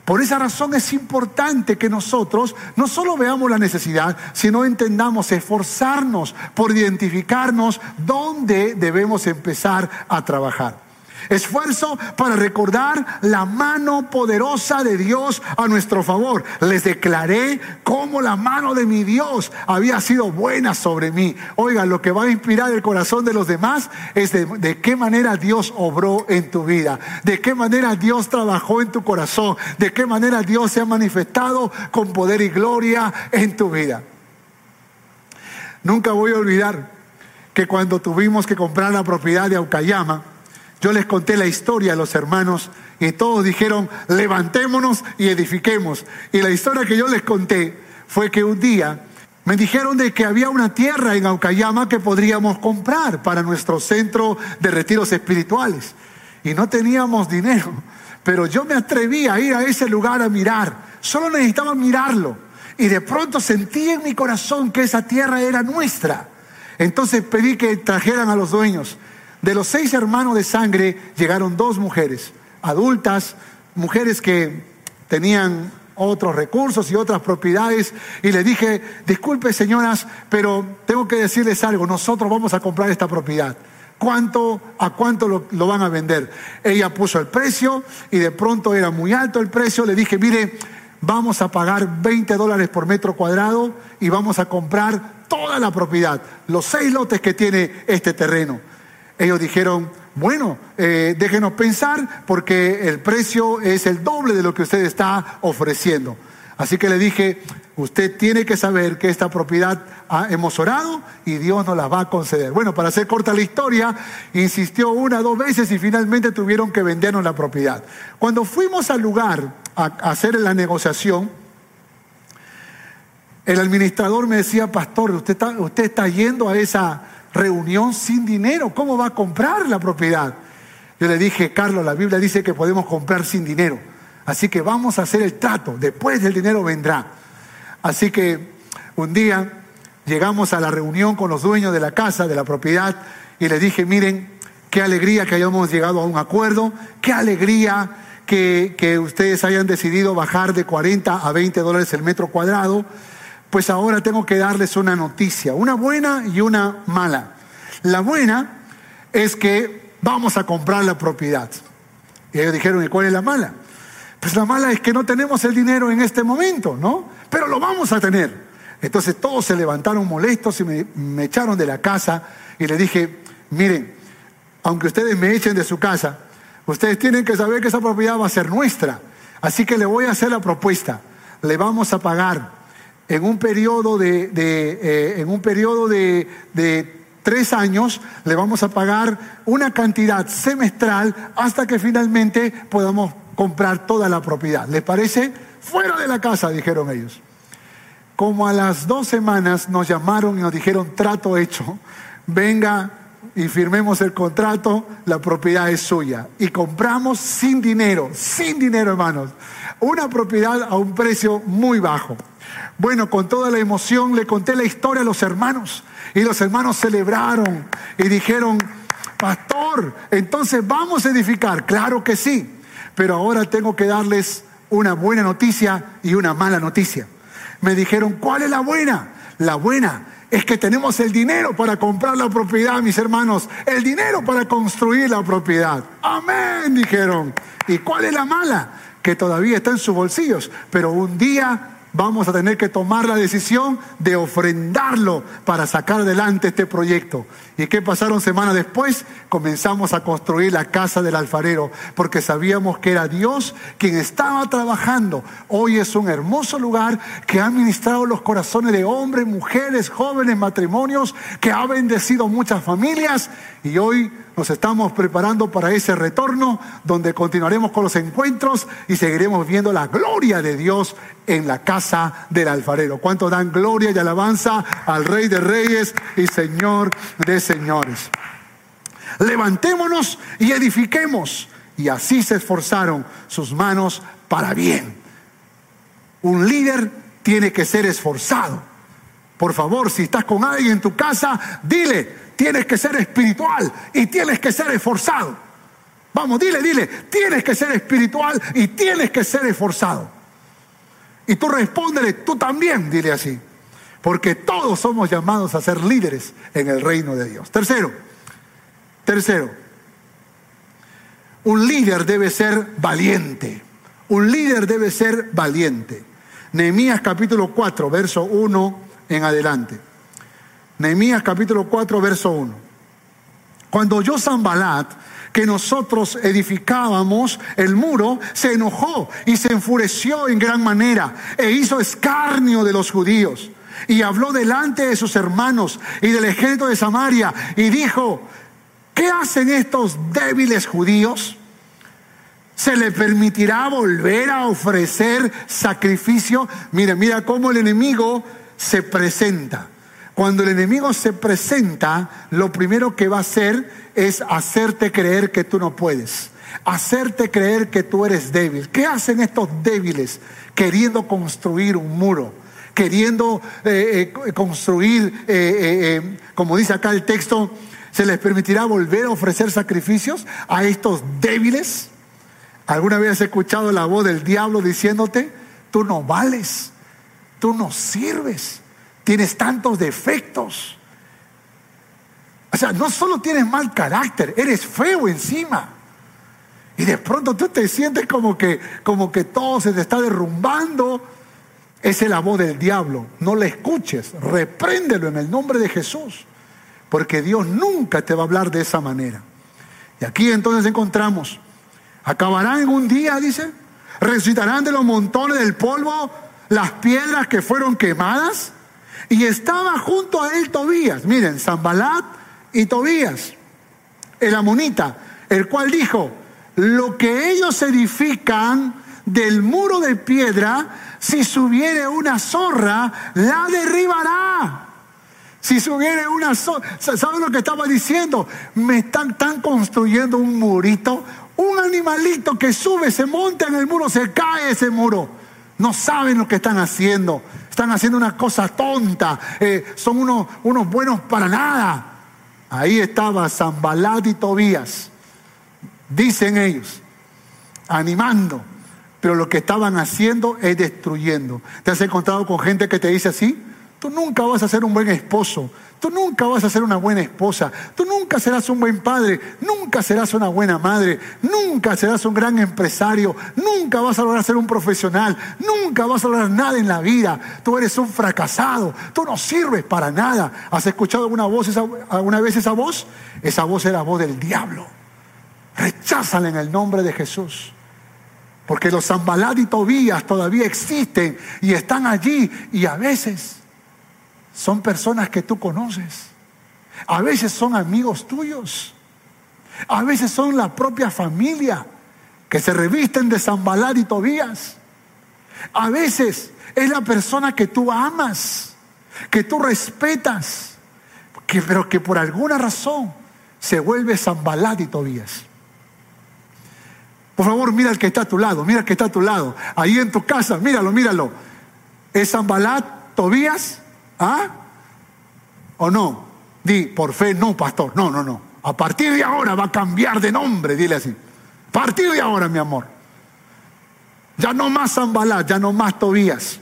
Por esa razón es importante que nosotros no solo veamos la necesidad, sino entendamos esforzarnos por identificarnos dónde debemos empezar a trabajar. Esfuerzo para recordar la mano poderosa de Dios a nuestro favor. Les declaré cómo la mano de mi Dios había sido buena sobre mí. Oiga, lo que va a inspirar el corazón de los demás es de, qué manera Dios obró en tu vida, de qué manera Dios trabajó en tu corazón, de qué manera Dios se ha manifestado con poder y gloria en tu vida. Nunca voy a olvidar que cuando tuvimos que comprar la propiedad de Aucayama, yo les conté la historia a los hermanos y todos dijeron, levantémonos y edifiquemos. Y la historia que yo les conté fue que un día me dijeron de que había una tierra en Aucayama que podríamos comprar para nuestro centro de retiros espirituales. Y no teníamos dinero, pero yo me atreví a ir a ese lugar a mirar. Solo necesitaba mirarlo. Y de pronto sentí en mi corazón que esa tierra era nuestra. Entonces pedí que trajeran a los dueños. De los seis hermanos de sangre llegaron dos mujeres, adultas, mujeres que tenían otros recursos y otras propiedades. Y le dije, disculpe señoras, pero tengo que decirles algo, nosotros vamos a comprar esta propiedad. ¿Cuánto, a cuánto lo, lo, van a vender? Ella puso el precio y de pronto era muy alto el precio. Le dije, mire, vamos a pagar 20 dólares por metro cuadrado y vamos a comprar toda la propiedad, los seis lotes que tiene este terreno. Ellos dijeron, bueno, eh, déjenos pensar porque el precio es el doble de lo que usted está ofreciendo. Así que le dije, usted tiene que saber que esta propiedad hemos orado y Dios nos la va a conceder. Bueno, para hacer corta la historia, insistió una, dos veces y finalmente tuvieron que vendernos la propiedad. Cuando fuimos al lugar a hacer la negociación, el administrador me decía, pastor, usted usted está yendo a esa reunión sin dinero. ¿Cómo va a comprar la propiedad? Yo le dije, Carlos, la Biblia dice que podemos comprar sin dinero. Así que vamos a hacer el trato. Después del dinero vendrá. Así que un día llegamos a la reunión con los dueños de la casa, de la propiedad, y les dije, miren, qué alegría que hayamos llegado a un acuerdo, qué alegría que ustedes hayan decidido bajar de 40 a 20 dólares el metro cuadrado pues ahora tengo que darles una noticia, una buena y una mala. La buena es que vamos a comprar la propiedad. Y ellos dijeron, ¿y cuál es la mala? Pues la mala es que no tenemos el dinero en este momento, ¿no? Pero lo vamos a tener. Entonces todos se levantaron molestos y me, echaron de la casa y le dije, miren, aunque ustedes me echen de su casa, ustedes tienen que saber que esa propiedad va a ser nuestra. Así que le voy a hacer la propuesta. Le vamos a pagar en un periodo de, eh, en un periodo de, tres años le vamos a pagar una cantidad semestral hasta que finalmente podamos comprar toda la propiedad. ¿Les parece? Fuera de la casa, dijeron ellos. Como a las dos semanas nos llamaron y nos dijeron trato hecho, venga y firmemos el contrato, la propiedad es suya. Y compramos sin dinero, sin dinero hermanos, una propiedad a un precio muy bajo. Bueno, con toda la emoción le conté la historia a los hermanos y los hermanos celebraron y dijeron, pastor, entonces vamos a edificar. Claro que sí, pero ahora tengo que darles una buena noticia y una mala noticia. Me dijeron, ¿cuál es la buena? La buena es que tenemos el dinero para comprar la propiedad, mis hermanos, el dinero para construir la propiedad. Amén, dijeron. ¿Y cuál es la mala? Que todavía está en sus bolsillos, pero un día vamos a tener que tomar la decisión de ofrendarlo para sacar adelante este proyecto. ¿Y qué pasaron semanas después? Comenzamos a construir la casa del alfarero, porque sabíamos que era Dios quien estaba trabajando. Hoy es un hermoso lugar que ha ministrado los corazones de hombres, mujeres, jóvenes, matrimonios, que ha bendecido muchas familias y hoy nos estamos preparando para ese retorno donde continuaremos con los encuentros y seguiremos viendo la gloria de Dios en la casa del alfarero. ¿Cuánto dan gloria y alabanza al Rey de Reyes y Señor de Señores? Levantémonos y edifiquemos. Y así se esforzaron sus manos para bien. Un líder tiene que ser esforzado. Por favor, si estás con alguien en tu casa, dile, tienes que ser espiritual y tienes que ser esforzado. Vamos, dile, dile, tienes que ser espiritual y tienes que ser esforzado. Y tú respóndele, tú también, dile así. Porque todos somos llamados a ser líderes en el reino de Dios. Tercero, tercero, un líder debe ser valiente. Un líder debe ser valiente. Nehemías capítulo 4, verso 1 en adelante. Nehemías capítulo 4, verso 1. Cuando oyó Zambalat que nosotros edificábamos el muro, se enojó y se enfureció en gran manera e hizo escarnio de los judíos. Y habló delante de sus hermanos y del ejército de Samaria y dijo, ¿qué hacen estos débiles judíos? ¿Se le permitirá volver a ofrecer sacrificio? Mira, mira cómo el enemigo se presenta. Cuando el enemigo se presenta, lo primero que va a hacer es hacerte creer que tú no puedes, hacerte creer que tú eres débil. ¿Qué hacen estos débiles queriendo construir un muro? Queriendo eh, eh, construir, eh, como dice acá el texto, ¿se les permitirá volver a ofrecer sacrificios a estos débiles? ¿Alguna vez has escuchado la voz del diablo diciéndote, tú no vales, tú no sirves? tienes tantos defectos. O sea, no solo tienes mal carácter, eres feo encima. Y de pronto tú te sientes como que, como que todo se te está derrumbando. Esa es la voz del diablo. No le escuches, repréndelo en el nombre de Jesús. Porque Dios nunca te va a hablar de esa manera. Y aquí entonces encontramos, acabarán en un día, dice, resucitarán de los montones del polvo las piedras que fueron quemadas. Y estaba junto a él Tobías, miren, Zambalat y Tobías, el amonita, el cual dijo, lo que ellos edifican del muro de piedra, si subiere una zorra, la derribará. Si subiere una zorra, ¿saben lo que estaba diciendo? Me están, están construyendo un murito, un animalito que sube, se monta en el muro, se cae ese muro. No saben lo que están haciendo. Están haciendo una cosa tonta. Eh, son unos, unos buenos para nada. Ahí estaba Zambalat y Tobías. Dicen ellos. Animando. Pero lo que estaban haciendo es destruyendo. ¿Te has encontrado con gente que te dice así? Tú nunca vas a ser un buen esposo. Tú nunca vas a ser una buena esposa. Tú nunca serás un buen padre. Nunca serás una buena madre. Nunca serás un gran empresario. Nunca vas a lograr ser un profesional. Nunca vas a lograr nada en la vida. Tú eres un fracasado. Tú no sirves para nada. ¿Has escuchado alguna, vez esa voz? Esa voz era la voz del diablo. Recházala en el nombre de Jesús. Porque los Zambalad y Tobías todavía existen y están allí y a veces son personas que tú conoces. A veces son amigos tuyos. A veces son la propia familia que se revisten de Zambalat y Tobías. A veces es la persona que tú amas, que tú respetas, pero que por alguna razón se vuelve Zambalat y Tobías. Por favor, mira el que está a tu lado, mira el que está a tu lado. Ahí en tu casa, míralo, míralo. ¿Es Zambalat, Tobías? ¿Ah? ¿O no? Di, por fe, no, pastor. No, no, no. A partir de ahora va a cambiar de nombre, dile así. A partir de ahora, mi amor. Ya no más Zambalat, ya no más Tobías.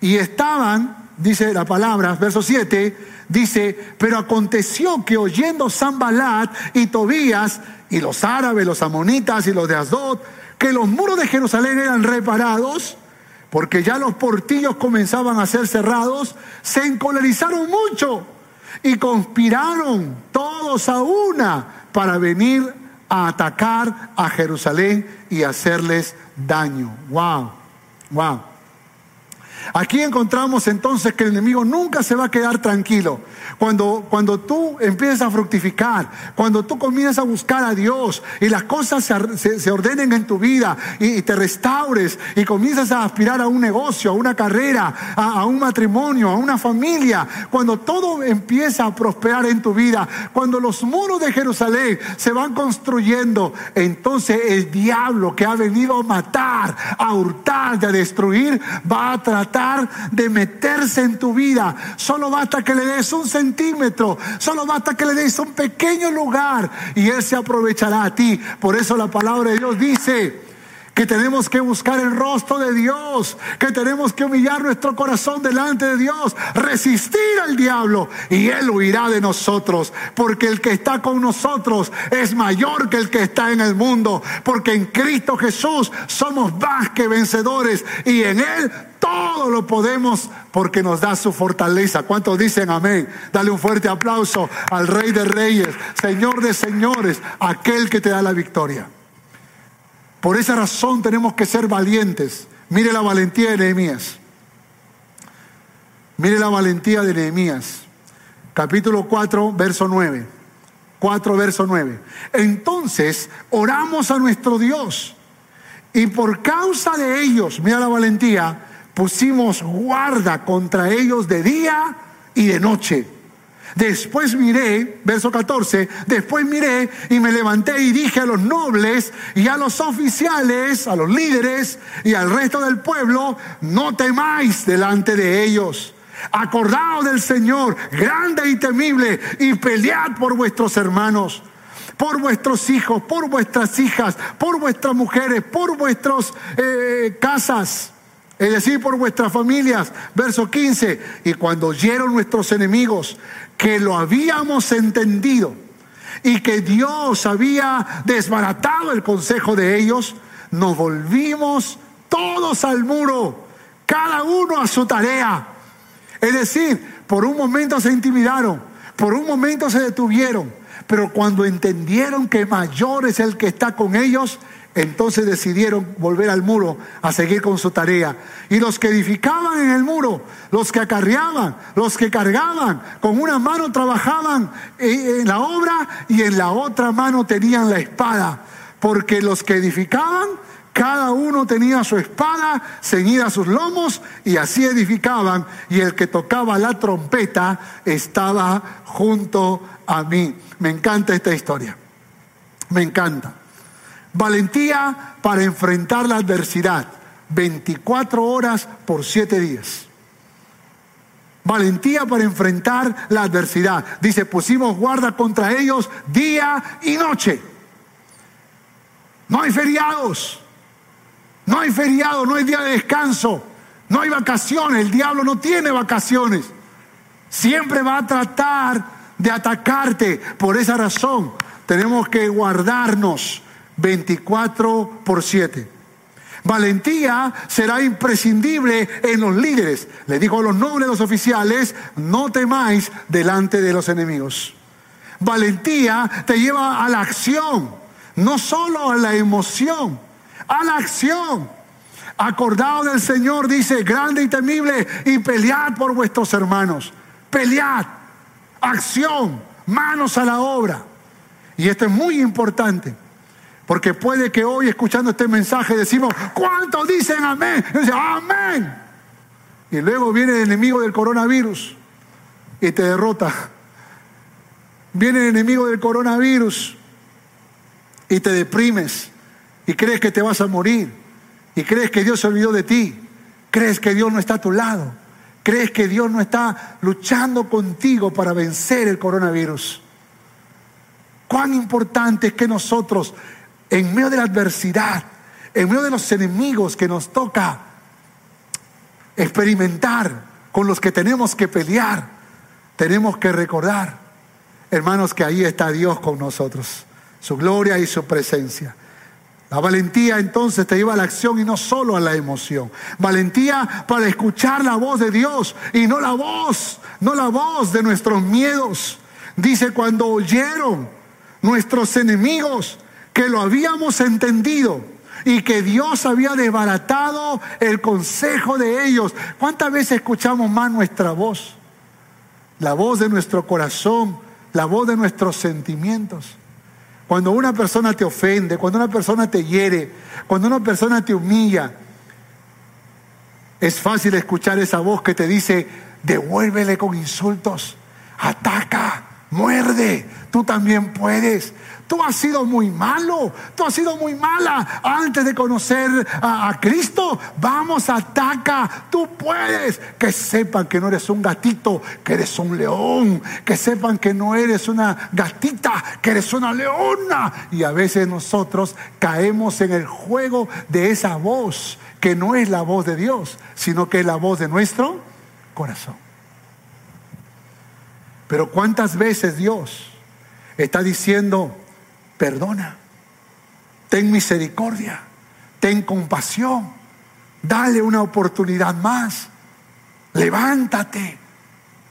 Y estaban, dice la palabra, verso 7, dice, pero aconteció que oyendo Zambalat y Tobías y los árabes, los amonitas y los de Asdod, que los muros de Jerusalén eran reparados, porque ya los portillos comenzaban a ser cerrados, se encolerizaron mucho y conspiraron todos a una para venir a atacar a Jerusalén y hacerles daño. Wow, wow. Aquí encontramos entonces que el enemigo nunca se va a quedar tranquilo. Cuando, cuando tú empiezas a fructificar, cuando tú comienzas a buscar a Dios y las cosas se, se, ordenen en tu vida y, te restaures y comienzas a aspirar a un negocio, a una carrera, a, a un matrimonio, a una familia, cuando todo empieza a prosperar en tu vida, cuando los muros de Jerusalén se van construyendo, entonces el diablo que ha venido a matar, a hurtar, a destruir, va a tratar de meterse en tu vida. Solo basta que le des un centímetro, solo basta que le des un pequeño lugar y Él se aprovechará a ti. Por eso la palabra de Dios dice, que tenemos que buscar el rostro de Dios, que tenemos que humillar nuestro corazón delante de Dios, resistir al diablo y Él huirá de nosotros, porque el que está con nosotros es mayor que el que está en el mundo, porque en Cristo Jesús somos más que vencedores y en Él todo lo podemos porque nos da su fortaleza. ¿Cuántos dicen amén? Dale un fuerte aplauso al Rey de Reyes, Señor de Señores, aquel que te da la victoria. Por esa razón tenemos que ser valientes. Mire la valentía de Nehemías. Mire la valentía de Nehemías. Capítulo 4, verso 9. 4, verso 9. Entonces oramos a nuestro Dios y por causa de ellos, mira la valentía, pusimos guarda contra ellos de día y de noche Después miré, verso 14, después miré y me levanté y dije a los nobles y a los oficiales, a los líderes y al resto del pueblo, no temáis delante de ellos. Acordaos del Señor, grande y temible, y pelead por vuestros hermanos por vuestros hijos, por vuestras hijas, por vuestras mujeres, por vuestras eh, casas, es decir, por vuestras familias. Verso 15, y cuando oyeron nuestros enemigos que lo habíamos entendido y que Dios había desbaratado el consejo de ellos, nos volvimos todos al muro, cada uno a su tarea. Es decir, por un momento se intimidaron, por un momento se detuvieron, pero cuando entendieron que mayor es el que está con ellos, entonces decidieron volver al muro a seguir con su tarea. Y los que edificaban en el muro, los que acarreaban, los que cargaban, con una mano trabajaban en la obra y en la otra mano tenían la espada. Porque los que edificaban, cada uno tenía su espada ceñida a sus lomos y así edificaban. Y el que tocaba la trompeta estaba junto a mí. Me encanta esta historia. Me encanta. Valentía para enfrentar la adversidad. 24 horas por 7 días. Valentía para enfrentar la adversidad. Dice, pusimos guarda contra ellos día y noche. No hay feriados. No hay feriado, no hay día de descanso. No hay vacaciones. El diablo no tiene vacaciones. Siempre va a tratar de atacarte. Por esa razón tenemos que guardarnos 24 por 7. Valentía será imprescindible en los líderes. Le dijo a los nobles, los oficiales, no temáis delante de los enemigos. Valentía te lleva a la acción, no solo a la emoción, a la acción. Acordado del Señor, dice, grande y temible, y pelead por vuestros hermanos. Pelead, acción, manos a la obra. Y esto es muy importante. Porque puede que hoy escuchando este mensaje decimos, ¿cuántos dicen amén? Y dice, amén. Y luego viene el enemigo del coronavirus y te derrota. Viene el enemigo del coronavirus y te deprimes y crees que te vas a morir y crees que Dios se olvidó de ti. Crees que Dios no está a tu lado. Crees que Dios no está luchando contigo para vencer el coronavirus. Cuán importante es que nosotros en medio de la adversidad, en medio de los enemigos que nos toca experimentar, con los que tenemos que pelear, tenemos que recordar, hermanos, que ahí está Dios con nosotros, su gloria y su presencia. La valentía entonces te lleva a la acción y no solo a la emoción. Valentía para escuchar la voz de Dios y no la voz, no la voz de nuestros miedos. Dice cuando oyeron nuestros enemigos que lo habíamos entendido y que Dios había desbaratado el consejo de ellos. ¿Cuántas veces escuchamos más nuestra voz? La voz de nuestro corazón, la voz de nuestros sentimientos. Cuando una persona te ofende, cuando una persona te hiere, cuando una persona te humilla, es fácil escuchar esa voz que te dice, devuélvele con insultos, ataca, muerde, tú también puedes. Tú has sido muy malo, tú has sido muy mala antes de conocer a, Cristo. Vamos, ataca, tú puedes. Que sepan que no eres un gatito, que eres un león. Que sepan que no eres una gatita, que eres una leona. Y a veces nosotros caemos en el juego de esa voz, que no es la voz de Dios, sino que es la voz de nuestro corazón. Pero ¿cuántas veces Dios está diciendo, perdona, ten misericordia, ten compasión, dale una oportunidad más, levántate.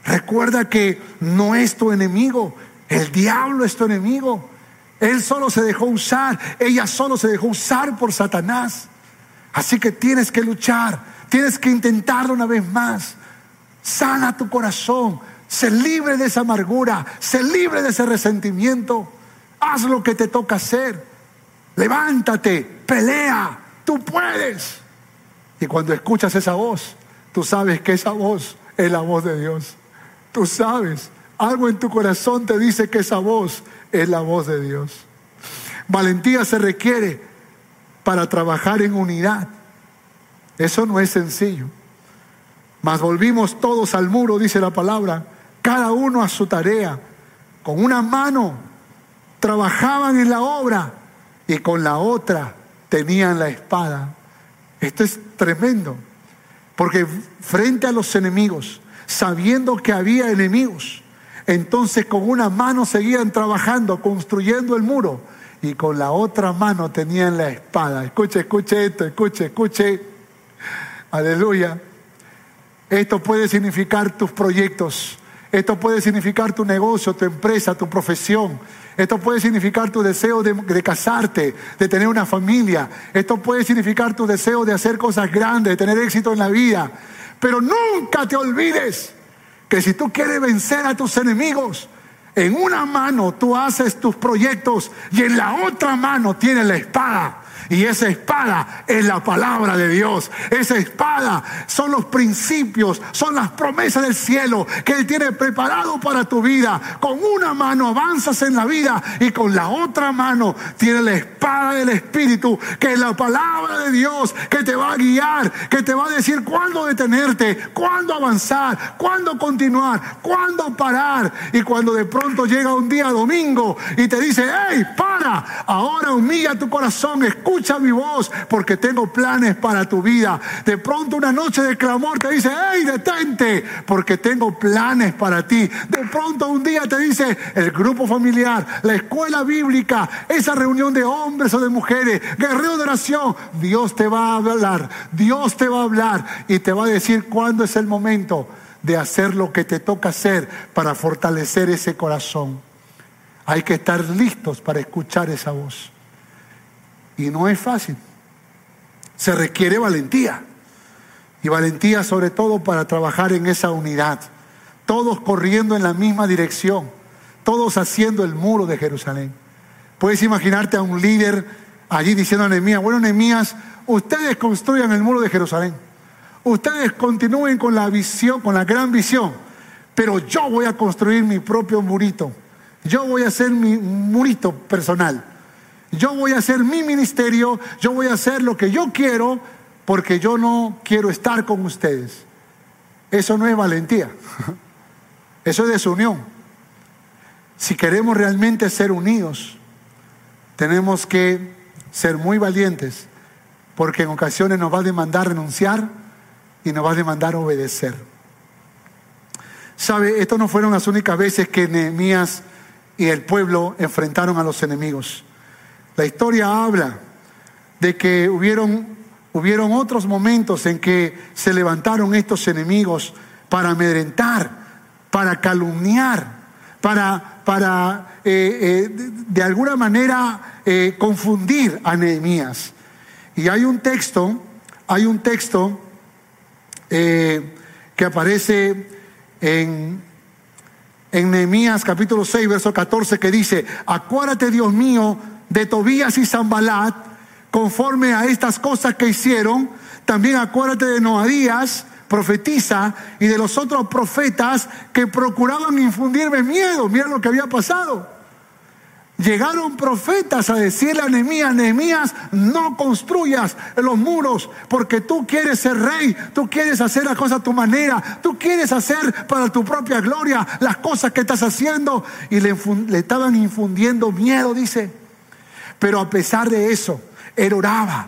Recuerda que no es tu enemigo, el diablo es tu enemigo. Él solo se dejó usar, ella solo se dejó usar por Satanás. Así que tienes que luchar, tienes que intentarlo una vez más. Sana tu corazón, se libre de esa amargura, se libre de ese resentimiento. Haz lo que te toca hacer. Levántate, pelea, tú puedes. Y cuando escuchas esa voz, tú sabes que esa voz es la voz de Dios. Tú sabes, algo en tu corazón te dice que esa voz es la voz de Dios. Valentía se requiere para trabajar en unidad. Eso no es sencillo. Mas volvimos todos al muro, dice la palabra, cada uno a su tarea. Con una mano trabajaban en la obra y con la otra tenían la espada. Esto es tremendo, porque frente a los enemigos, sabiendo que había enemigos, entonces con una mano seguían trabajando, construyendo el muro, y con la otra mano tenían la espada. Escuche, escuche esto, escuche, escuche. Aleluya. Esto puede significar tus proyectos. Esto puede significar tu negocio, tu empresa, tu profesión. Esto puede significar tu deseo de, casarte, de tener una familia. Esto puede significar tu deseo de hacer cosas grandes, de tener éxito en la vida. Pero nunca te olvides que si tú quieres vencer a tus enemigos, en una mano tú haces tus proyectos y en la otra mano tienes la espada. Y esa espada es la palabra de Dios. Esa espada son los principios, son las promesas del cielo que Él tiene preparado para tu vida. Con una mano avanzas en la vida y con la otra mano tiene la espada del Espíritu, que es la palabra de Dios, que te va a guiar, que te va a decir cuándo detenerte, cuándo avanzar, cuándo continuar, cuándo parar. Y cuando de pronto llega un día domingo y te dice, hey, para, ahora humilla tu corazón, escucha escucha mi voz porque tengo planes para tu vida. De pronto una noche de clamor te dice, hey, detente porque tengo planes para ti. De pronto un día te dice el grupo familiar, la escuela bíblica, esa reunión de hombres o de mujeres, guerrero de oración. Dios te va a hablar, Dios te va a hablar y te va a decir cuándo es el momento de hacer lo que te toca hacer para fortalecer ese corazón. Hay que estar listos para escuchar esa voz. Y no es fácil. Se requiere valentía. Y valentía sobre todo para trabajar en esa unidad. Todos corriendo en la misma dirección. Todos haciendo el muro de Jerusalén. Puedes imaginarte a un líder allí diciendo a Nehemías, bueno Nehemías, ustedes construyan el muro de Jerusalén. Ustedes continúen con la visión, con la gran visión. Pero yo voy a construir mi propio murito. Yo voy a hacer mi murito personal. Yo voy a hacer mi ministerio, yo voy a hacer lo que yo quiero porque yo no quiero estar con ustedes. Eso no es valentía, (laughs) eso es desunión. Si queremos realmente ser unidos, tenemos que ser muy valientes porque en ocasiones nos va a demandar renunciar y nos va a demandar obedecer. ¿Sabe? Estas no fueron las únicas veces que Nehemías y el pueblo enfrentaron a los enemigos. La historia habla de que hubieron, hubieron otros momentos en que se levantaron estos enemigos para amedrentar, para calumniar, para, para eh, eh, de, alguna manera eh, confundir a Nehemías. Y hay un texto, hay un texto que aparece en, en Nehemías capítulo 6, verso 14, que dice, acuérdate Dios mío de Tobías y Zambalat, conforme a estas cosas que hicieron, también acuérdate de Noadías, profetiza, y de los otros profetas que procuraban infundirme miedo, mira lo que había pasado. Llegaron profetas a decirle a Nehemías, Nehemías, no construyas los muros porque tú quieres ser rey, tú quieres hacer las cosas a tu manera, tú quieres hacer para tu propia gloria las cosas que estás haciendo. Y le, le estaban infundiendo miedo, dice. Pero a pesar de eso, él oraba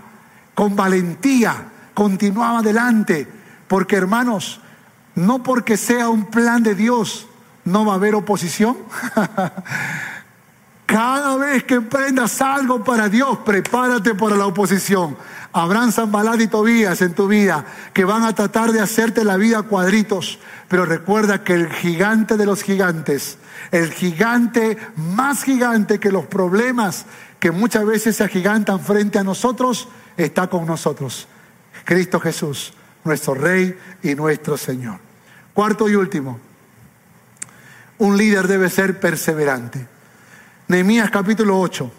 con valentía, continuaba adelante, porque hermanos, no porque sea un plan de Dios, no va a haber oposición. (laughs) Cada vez que emprendas algo para Dios, prepárate para la oposición. Habrán Zambalad y Tobías en tu vida que van a tratar de hacerte la vida cuadritos. Pero recuerda que el gigante de los gigantes, el gigante más gigante que los problemas que muchas veces se agigantan frente a nosotros, está con nosotros. Cristo Jesús, nuestro Rey y nuestro Señor. Cuarto y último, un líder debe ser perseverante. Nehemías capítulo 8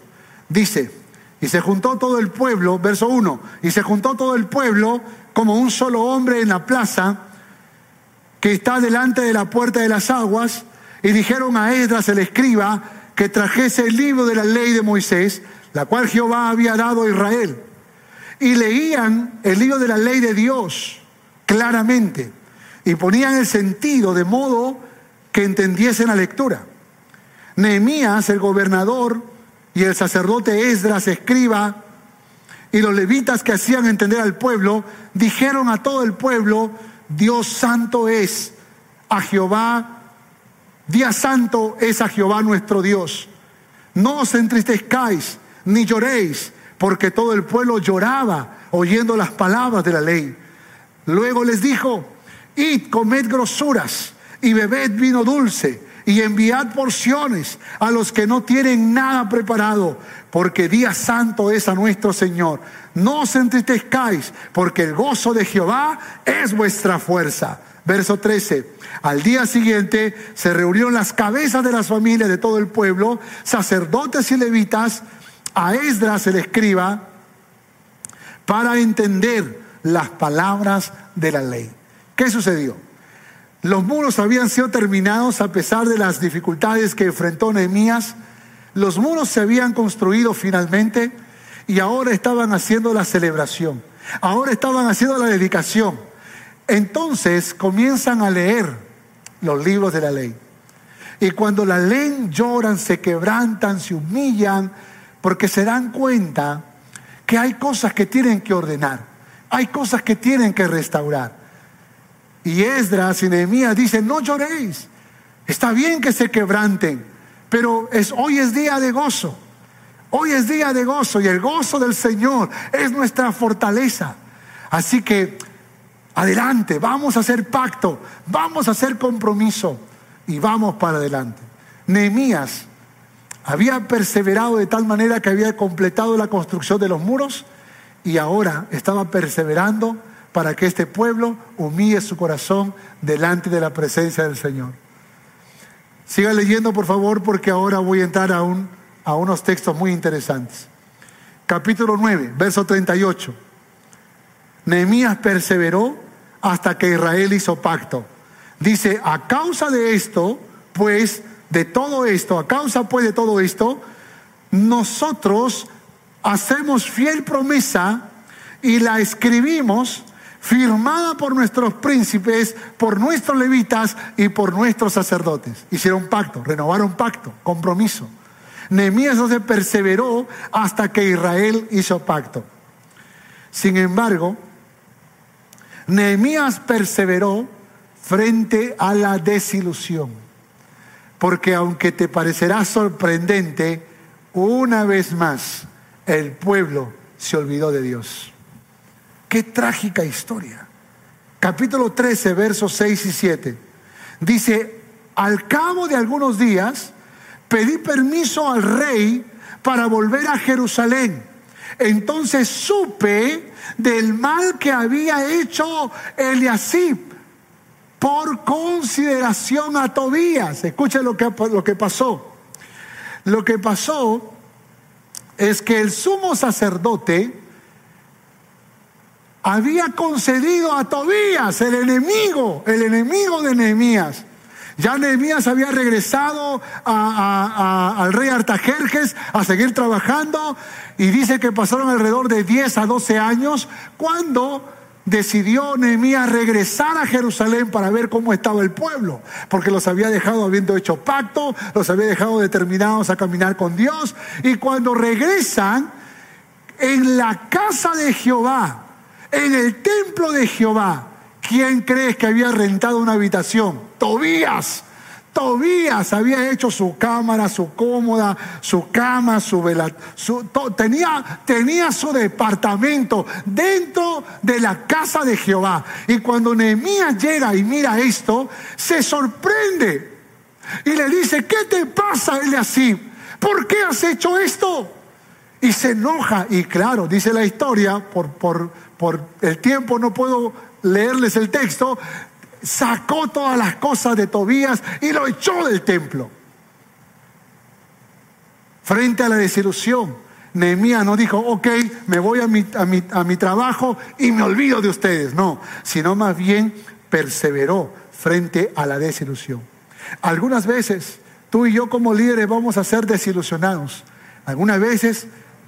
dice, y se juntó todo el pueblo, verso 1, y se juntó todo el pueblo como un solo hombre en la plaza que está delante de la puerta de las aguas, y dijeron a Esdras el escriba que trajese el libro de la ley de Moisés, la cual Jehová había dado a Israel. Y leían el libro de la ley de Dios claramente, y ponían el sentido de modo que entendiesen la lectura. Nehemías, el gobernador, y el sacerdote Esdras, escriba, y los levitas que hacían entender al pueblo, dijeron a todo el pueblo, Dios santo es a Jehová, día santo es a Jehová nuestro Dios. No os entristezcáis ni lloréis, porque todo el pueblo lloraba oyendo las palabras de la ley. Luego les dijo, id, comed grosuras y bebed vino dulce y enviad porciones a los que no tienen nada preparado, porque día santo es a nuestro Señor. No os entristezcáis, porque el gozo de Jehová es vuestra fuerza. Verso 13. Al día siguiente se reunieron las cabezas de las familias de todo el pueblo, sacerdotes y levitas, a Esdras el escriba, para entender las palabras de la ley. ¿Qué sucedió? Los muros habían sido terminados a pesar de las dificultades que enfrentó Nehemías. Los muros se habían construido finalmente y ahora estaban haciendo la celebración. Ahora estaban haciendo la dedicación. Entonces comienzan a leer los libros de la ley. Y cuando la ley lloran, se quebrantan, se humillan, porque se dan cuenta que hay cosas que tienen que ordenar, hay cosas que tienen que restaurar. Y Esdras y Nehemías dicen, no lloréis. Está bien que se quebranten, pero es, hoy es día de gozo. Hoy es día de gozo y el gozo del Señor es nuestra fortaleza. Así que adelante, vamos a hacer pacto, vamos a hacer compromiso y vamos para adelante. Nehemías había perseverado de tal manera que había completado la construcción de los muros y ahora estaba perseverando para que este pueblo humille su corazón delante de la presencia del Señor. Siga leyendo, por favor, porque ahora voy a entrar a, un, a unos textos muy interesantes. Capítulo 9, verso 38. Nehemías perseveró hasta que Israel hizo pacto. Dice, a causa de esto, pues, de todo esto, a causa pues de todo esto, nosotros hacemos fiel promesa y la escribimos firmada por nuestros príncipes, por nuestros levitas y por nuestros sacerdotes. Hicieron pacto, renovaron pacto, compromiso. Nehemías se perseveró hasta que Israel hizo pacto. Sin embargo, Nehemías perseveró frente a la desilusión. Porque aunque te parecerá sorprendente, una vez más el pueblo se olvidó de Dios. Qué trágica historia. Capítulo 13, versos 6 y 7. Dice, al cabo de algunos días, pedí permiso al rey para volver a Jerusalén. Entonces supe del mal que había hecho Eliasib por consideración a Tobías. Escuchen lo que, lo que pasó. Lo que pasó es que el sumo sacerdote había concedido a Tobías, el enemigo, el enemigo de Nehemías. Ya Nehemías había regresado al rey Artajerjes a seguir trabajando y dice que pasaron alrededor de 10 a 12 años cuando decidió Nehemías regresar a Jerusalén para ver cómo estaba el pueblo, porque los había dejado habiendo hecho pacto, los había dejado determinados a caminar con Dios, y cuando regresan en la casa de Jehová, en el templo de Jehová, ¿quién crees que había rentado una habitación? Tobías, Tobías había hecho su cámara, su cómoda, su cama, su vela, tenía, tenía su departamento dentro de la casa de Jehová. Y cuando Nehemías llega y mira esto, se sorprende y le dice, ¿qué te pasa, él así? ¿Por qué has hecho esto? Y se enoja. Y claro, dice la historia, por, por, por el tiempo no puedo leerles el texto, sacó todas las cosas de Tobías y lo echó del templo. Frente a la desilusión, Nehemías no dijo, ok, me voy a mi, a, mi, a mi trabajo y me olvido de ustedes. No, sino más bien perseveró frente a la desilusión. Algunas veces tú y yo como líderes vamos a ser desilusionados. Algunas veces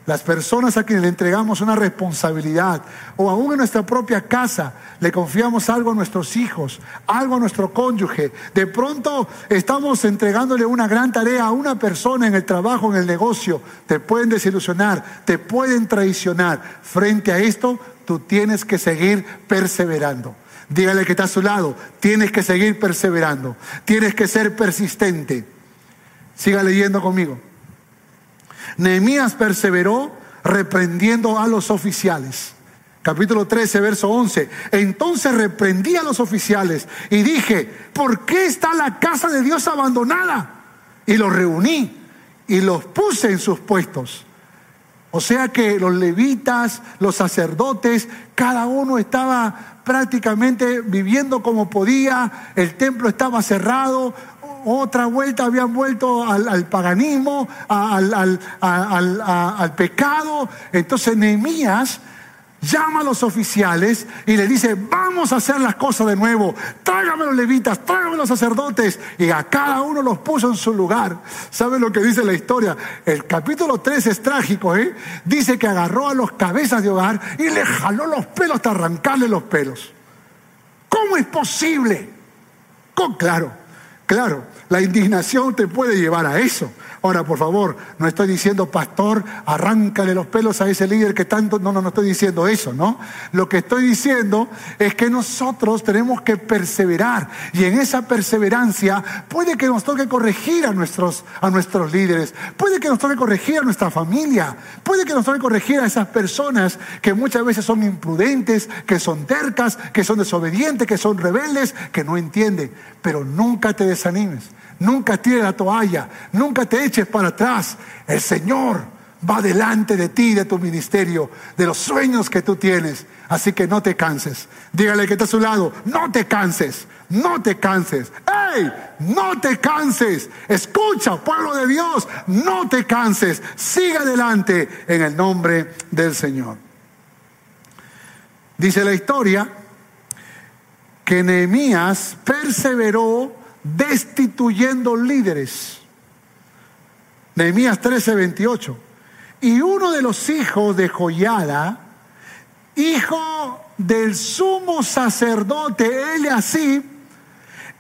las personas a quienes le entregamos una responsabilidad o aún en nuestra propia casa le confiamos algo a nuestros hijos, algo a nuestro cónyuge. De pronto estamos entregándole una gran tarea a una persona en el trabajo, en el negocio. Te pueden desilusionar, te pueden traicionar. Frente a esto, tú tienes que seguir perseverando. Dígale que está a su lado, tienes que seguir perseverando, tienes que ser persistente. Siga leyendo conmigo. Nehemías perseveró reprendiendo a los oficiales. Capítulo 13, verso 11. Entonces reprendí a los oficiales y dije, ¿por qué está la casa de Dios abandonada? Y los reuní y los puse en sus puestos. O sea que los levitas, los sacerdotes, cada uno estaba prácticamente viviendo como podía, el templo estaba cerrado, otra vuelta habían vuelto al, paganismo, al, pecado. Entonces Nehemías llama a los oficiales y le dice, vamos a hacer las cosas de nuevo, tráigame los levitas, tráigame los sacerdotes, y a cada uno los puso en su lugar. ¿Saben lo que dice la historia? El capítulo 3 es trágico, ¿eh? Dice que agarró a los cabezas de hogar y le jaló los pelos hasta arrancarle los pelos. ¿Cómo es posible? Con claro, Claro, la indignación te puede llevar a eso. Ahora, por favor, no estoy diciendo, pastor, arráncale los pelos a ese líder que tanto... No, no, no estoy diciendo eso, ¿no? Lo que estoy diciendo es que nosotros tenemos que perseverar y en esa perseverancia puede que nos toque corregir a nuestros, a nuestros líderes, puede que nos toque corregir a nuestra familia, puede que nos toque corregir a esas personas que muchas veces son imprudentes, que son tercas, que son desobedientes, que son rebeldes, que no entienden, pero nunca te desanimes. Nunca tires la toalla, nunca te eches para atrás. El Señor va delante de ti, de tu ministerio, de los sueños que tú tienes. Así que no te canses. Dígale que está a su lado, no te canses, no te canses. ¡Ey! No te canses. Escucha, pueblo de Dios, no te canses. Sigue adelante en el nombre del Señor. Dice la historia que Nehemías perseveró destituyendo líderes. Nehemías 13, 28. Y uno de los hijos de Joyada, hijo del sumo sacerdote así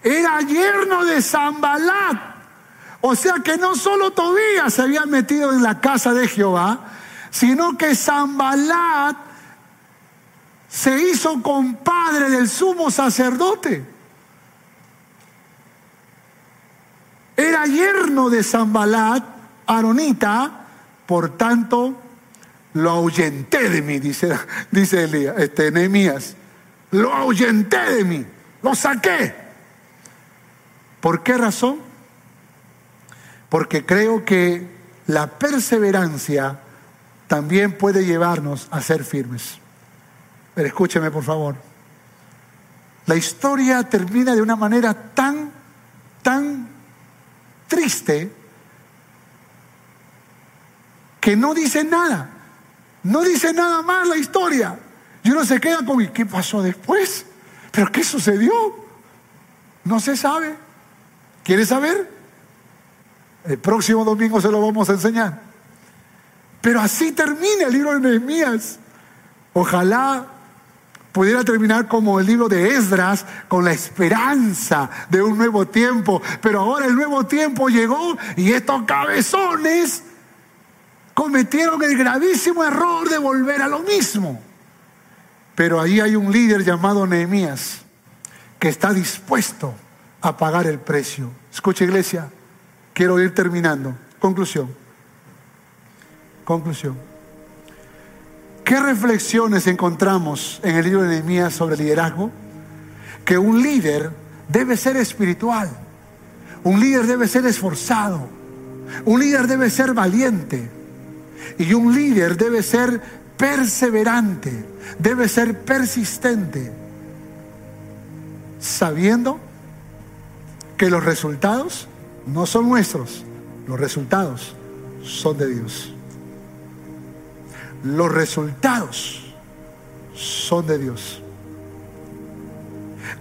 era yerno de Zambalat. O sea que no solo Tobías se había metido en la casa de Jehová, sino que Zambalat se hizo compadre del sumo sacerdote. Era yerno de Zambalat, Aronita, por tanto, lo ahuyenté de mí, dice, (laughs) dice este, Nehemías. Lo ahuyenté de mí, lo saqué. ¿Por qué razón? Porque creo que la perseverancia también puede llevarnos a ser firmes. Pero escúcheme, por favor. La historia termina de una manera tan, tan triste que no dice nada. No dice nada más la historia. Y uno se queda con, ¿y qué pasó después? ¿Pero qué sucedió? No se sabe. ¿Quiere saber? El próximo domingo se lo vamos a enseñar. Pero así termina el libro de Nehemías. Ojalá pudiera terminar como el libro de Esdras, con la esperanza de un nuevo tiempo. Pero ahora el nuevo tiempo llegó y estos cabezones cometieron el gravísimo error de volver a lo mismo. Pero ahí hay un líder llamado Nehemías que está dispuesto a pagar el precio. Escucha iglesia, quiero ir terminando. Conclusión. Conclusión. ¿Qué reflexiones encontramos en el libro de Nehemías sobre liderazgo? Que un líder debe ser espiritual. Un líder debe ser esforzado. Un líder debe ser valiente. Y un líder debe ser perseverante, debe ser persistente, sabiendo que los resultados no son nuestros, los resultados son de Dios. Los resultados son de Dios.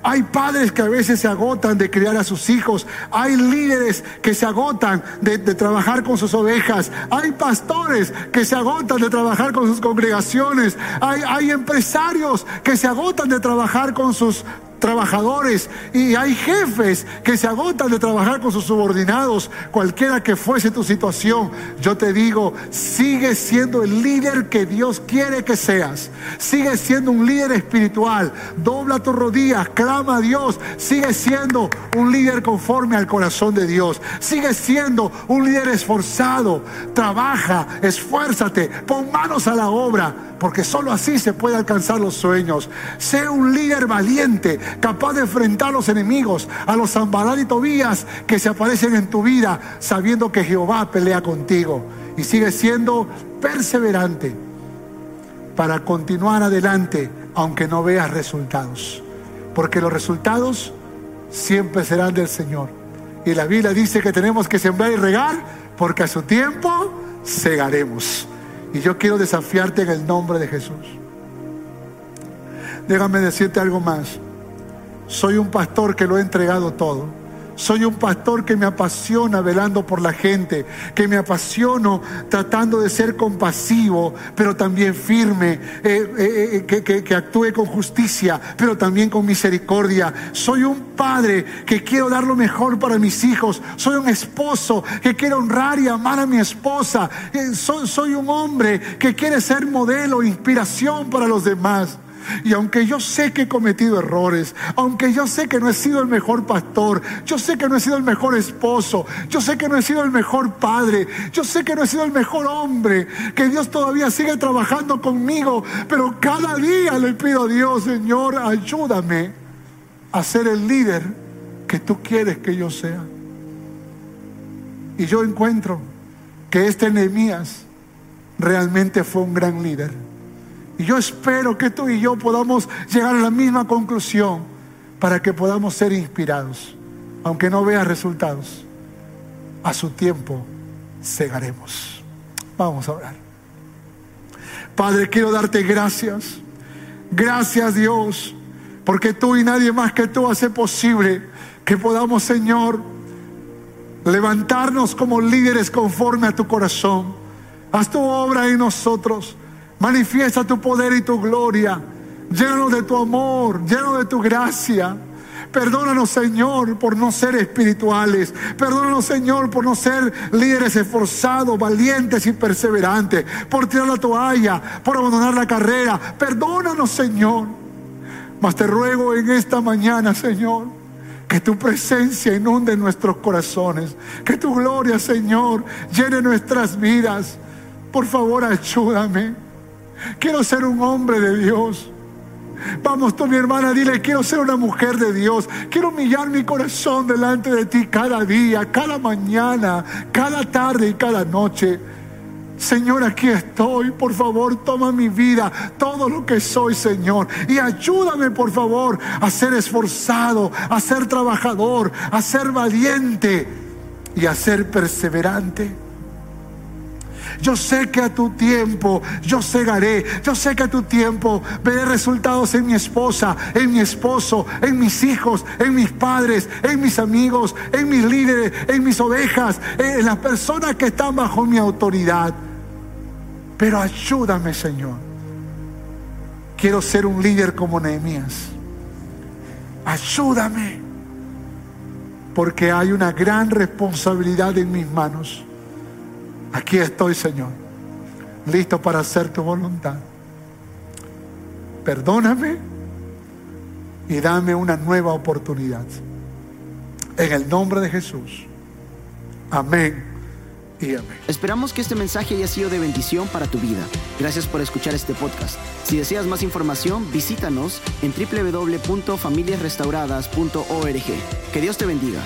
Hay padres que a veces se agotan de criar a sus hijos. Hay líderes que se agotan de, trabajar con sus ovejas. Hay pastores que se agotan de trabajar con sus congregaciones. Hay, empresarios que se agotan de trabajar con sus trabajadores y hay jefes que se agotan de trabajar con sus subordinados, cualquiera que fuese tu situación, yo te digo, sigue siendo el líder que Dios quiere que seas, sigue siendo un líder espiritual, dobla tus rodillas, clama a Dios, sigue siendo un líder conforme al corazón de Dios, sigue siendo un líder esforzado, trabaja, esfuérzate, pon manos a la obra, porque solo así se puede alcanzar los sueños. Sé un líder valiente, capaz de enfrentar a los enemigos, a los Zambalar y Tobías que se aparecen en tu vida, sabiendo que Jehová pelea contigo. Y sigue siendo perseverante para continuar adelante, aunque no veas resultados. Porque los resultados siempre serán del Señor. Y la Biblia dice que tenemos que sembrar y regar, porque a su tiempo segaremos. Y yo quiero desafiarte en el nombre de Jesús. Déjame decirte algo más. Soy un pastor que lo he entregado todo. Soy un pastor que me apasiona velando por la gente, que me apasiono tratando de ser compasivo, pero también firme, eh, eh, eh, que, que actúe con justicia, pero también con misericordia. Soy un padre que quiero dar lo mejor para mis hijos. Soy un esposo que quiere honrar y amar a mi esposa. Soy, soy un hombre que quiere ser modelo, inspiración para los demás. Y aunque yo sé que he cometido errores, aunque yo sé que no he sido el mejor pastor, yo sé que no he sido el mejor esposo, yo sé que no he sido el mejor padre, yo sé que no he sido el mejor hombre, que Dios todavía sigue trabajando conmigo, pero cada día le pido a Dios, Señor, ayúdame a ser el líder que tú quieres que yo sea. Y yo encuentro que este Nehemías realmente fue un gran líder y yo espero que tú y yo podamos llegar a la misma conclusión para que podamos ser inspirados. Aunque no veas resultados, a su tiempo cegaremos. Vamos a orar. Padre, quiero darte gracias. Gracias Dios, porque tú y nadie más que tú hace posible que podamos, Señor, levantarnos como líderes conforme a tu corazón. Haz tu obra en nosotros. Manifiesta tu poder y tu gloria. Llénanos de tu amor, lleno de tu gracia. Perdónanos, Señor, por no ser espirituales. Perdónanos, Señor, por no ser líderes esforzados, valientes y perseverantes. Por tirar la toalla, por abandonar la carrera. Perdónanos, Señor. Mas te ruego en esta mañana, Señor, que tu presencia inunde nuestros corazones. Que tu gloria, Señor, llene nuestras vidas. Por favor, ayúdame. Quiero ser un hombre de Dios. Vamos tú, mi hermana, dile, quiero ser una mujer de Dios. Quiero humillar mi corazón delante de ti cada día, cada mañana, cada tarde y cada noche. Señor, aquí estoy. Por favor, toma mi vida, todo lo que soy, Señor. Y ayúdame, por favor, a ser esforzado, a ser trabajador, a ser valiente y a ser perseverante. Yo sé que a tu tiempo yo cegaré. Yo sé que a tu tiempo veré resultados en mi esposa, en mi esposo, en mis hijos, en mis padres, en mis amigos, en mis líderes, en mis ovejas, en las personas que están bajo mi autoridad. Pero ayúdame, Señor. Quiero ser un líder como Nehemías. Ayúdame. Porque hay una gran responsabilidad en mis manos. Aquí estoy, Señor, listo para hacer tu voluntad. Perdóname y dame una nueva oportunidad. En el nombre de Jesús. Amén. Y amén. Esperamos que este mensaje haya sido de bendición para tu vida. Gracias por escuchar este podcast. Si deseas más información, visítanos en www.familiasrestauradas.org. Que Dios te bendiga.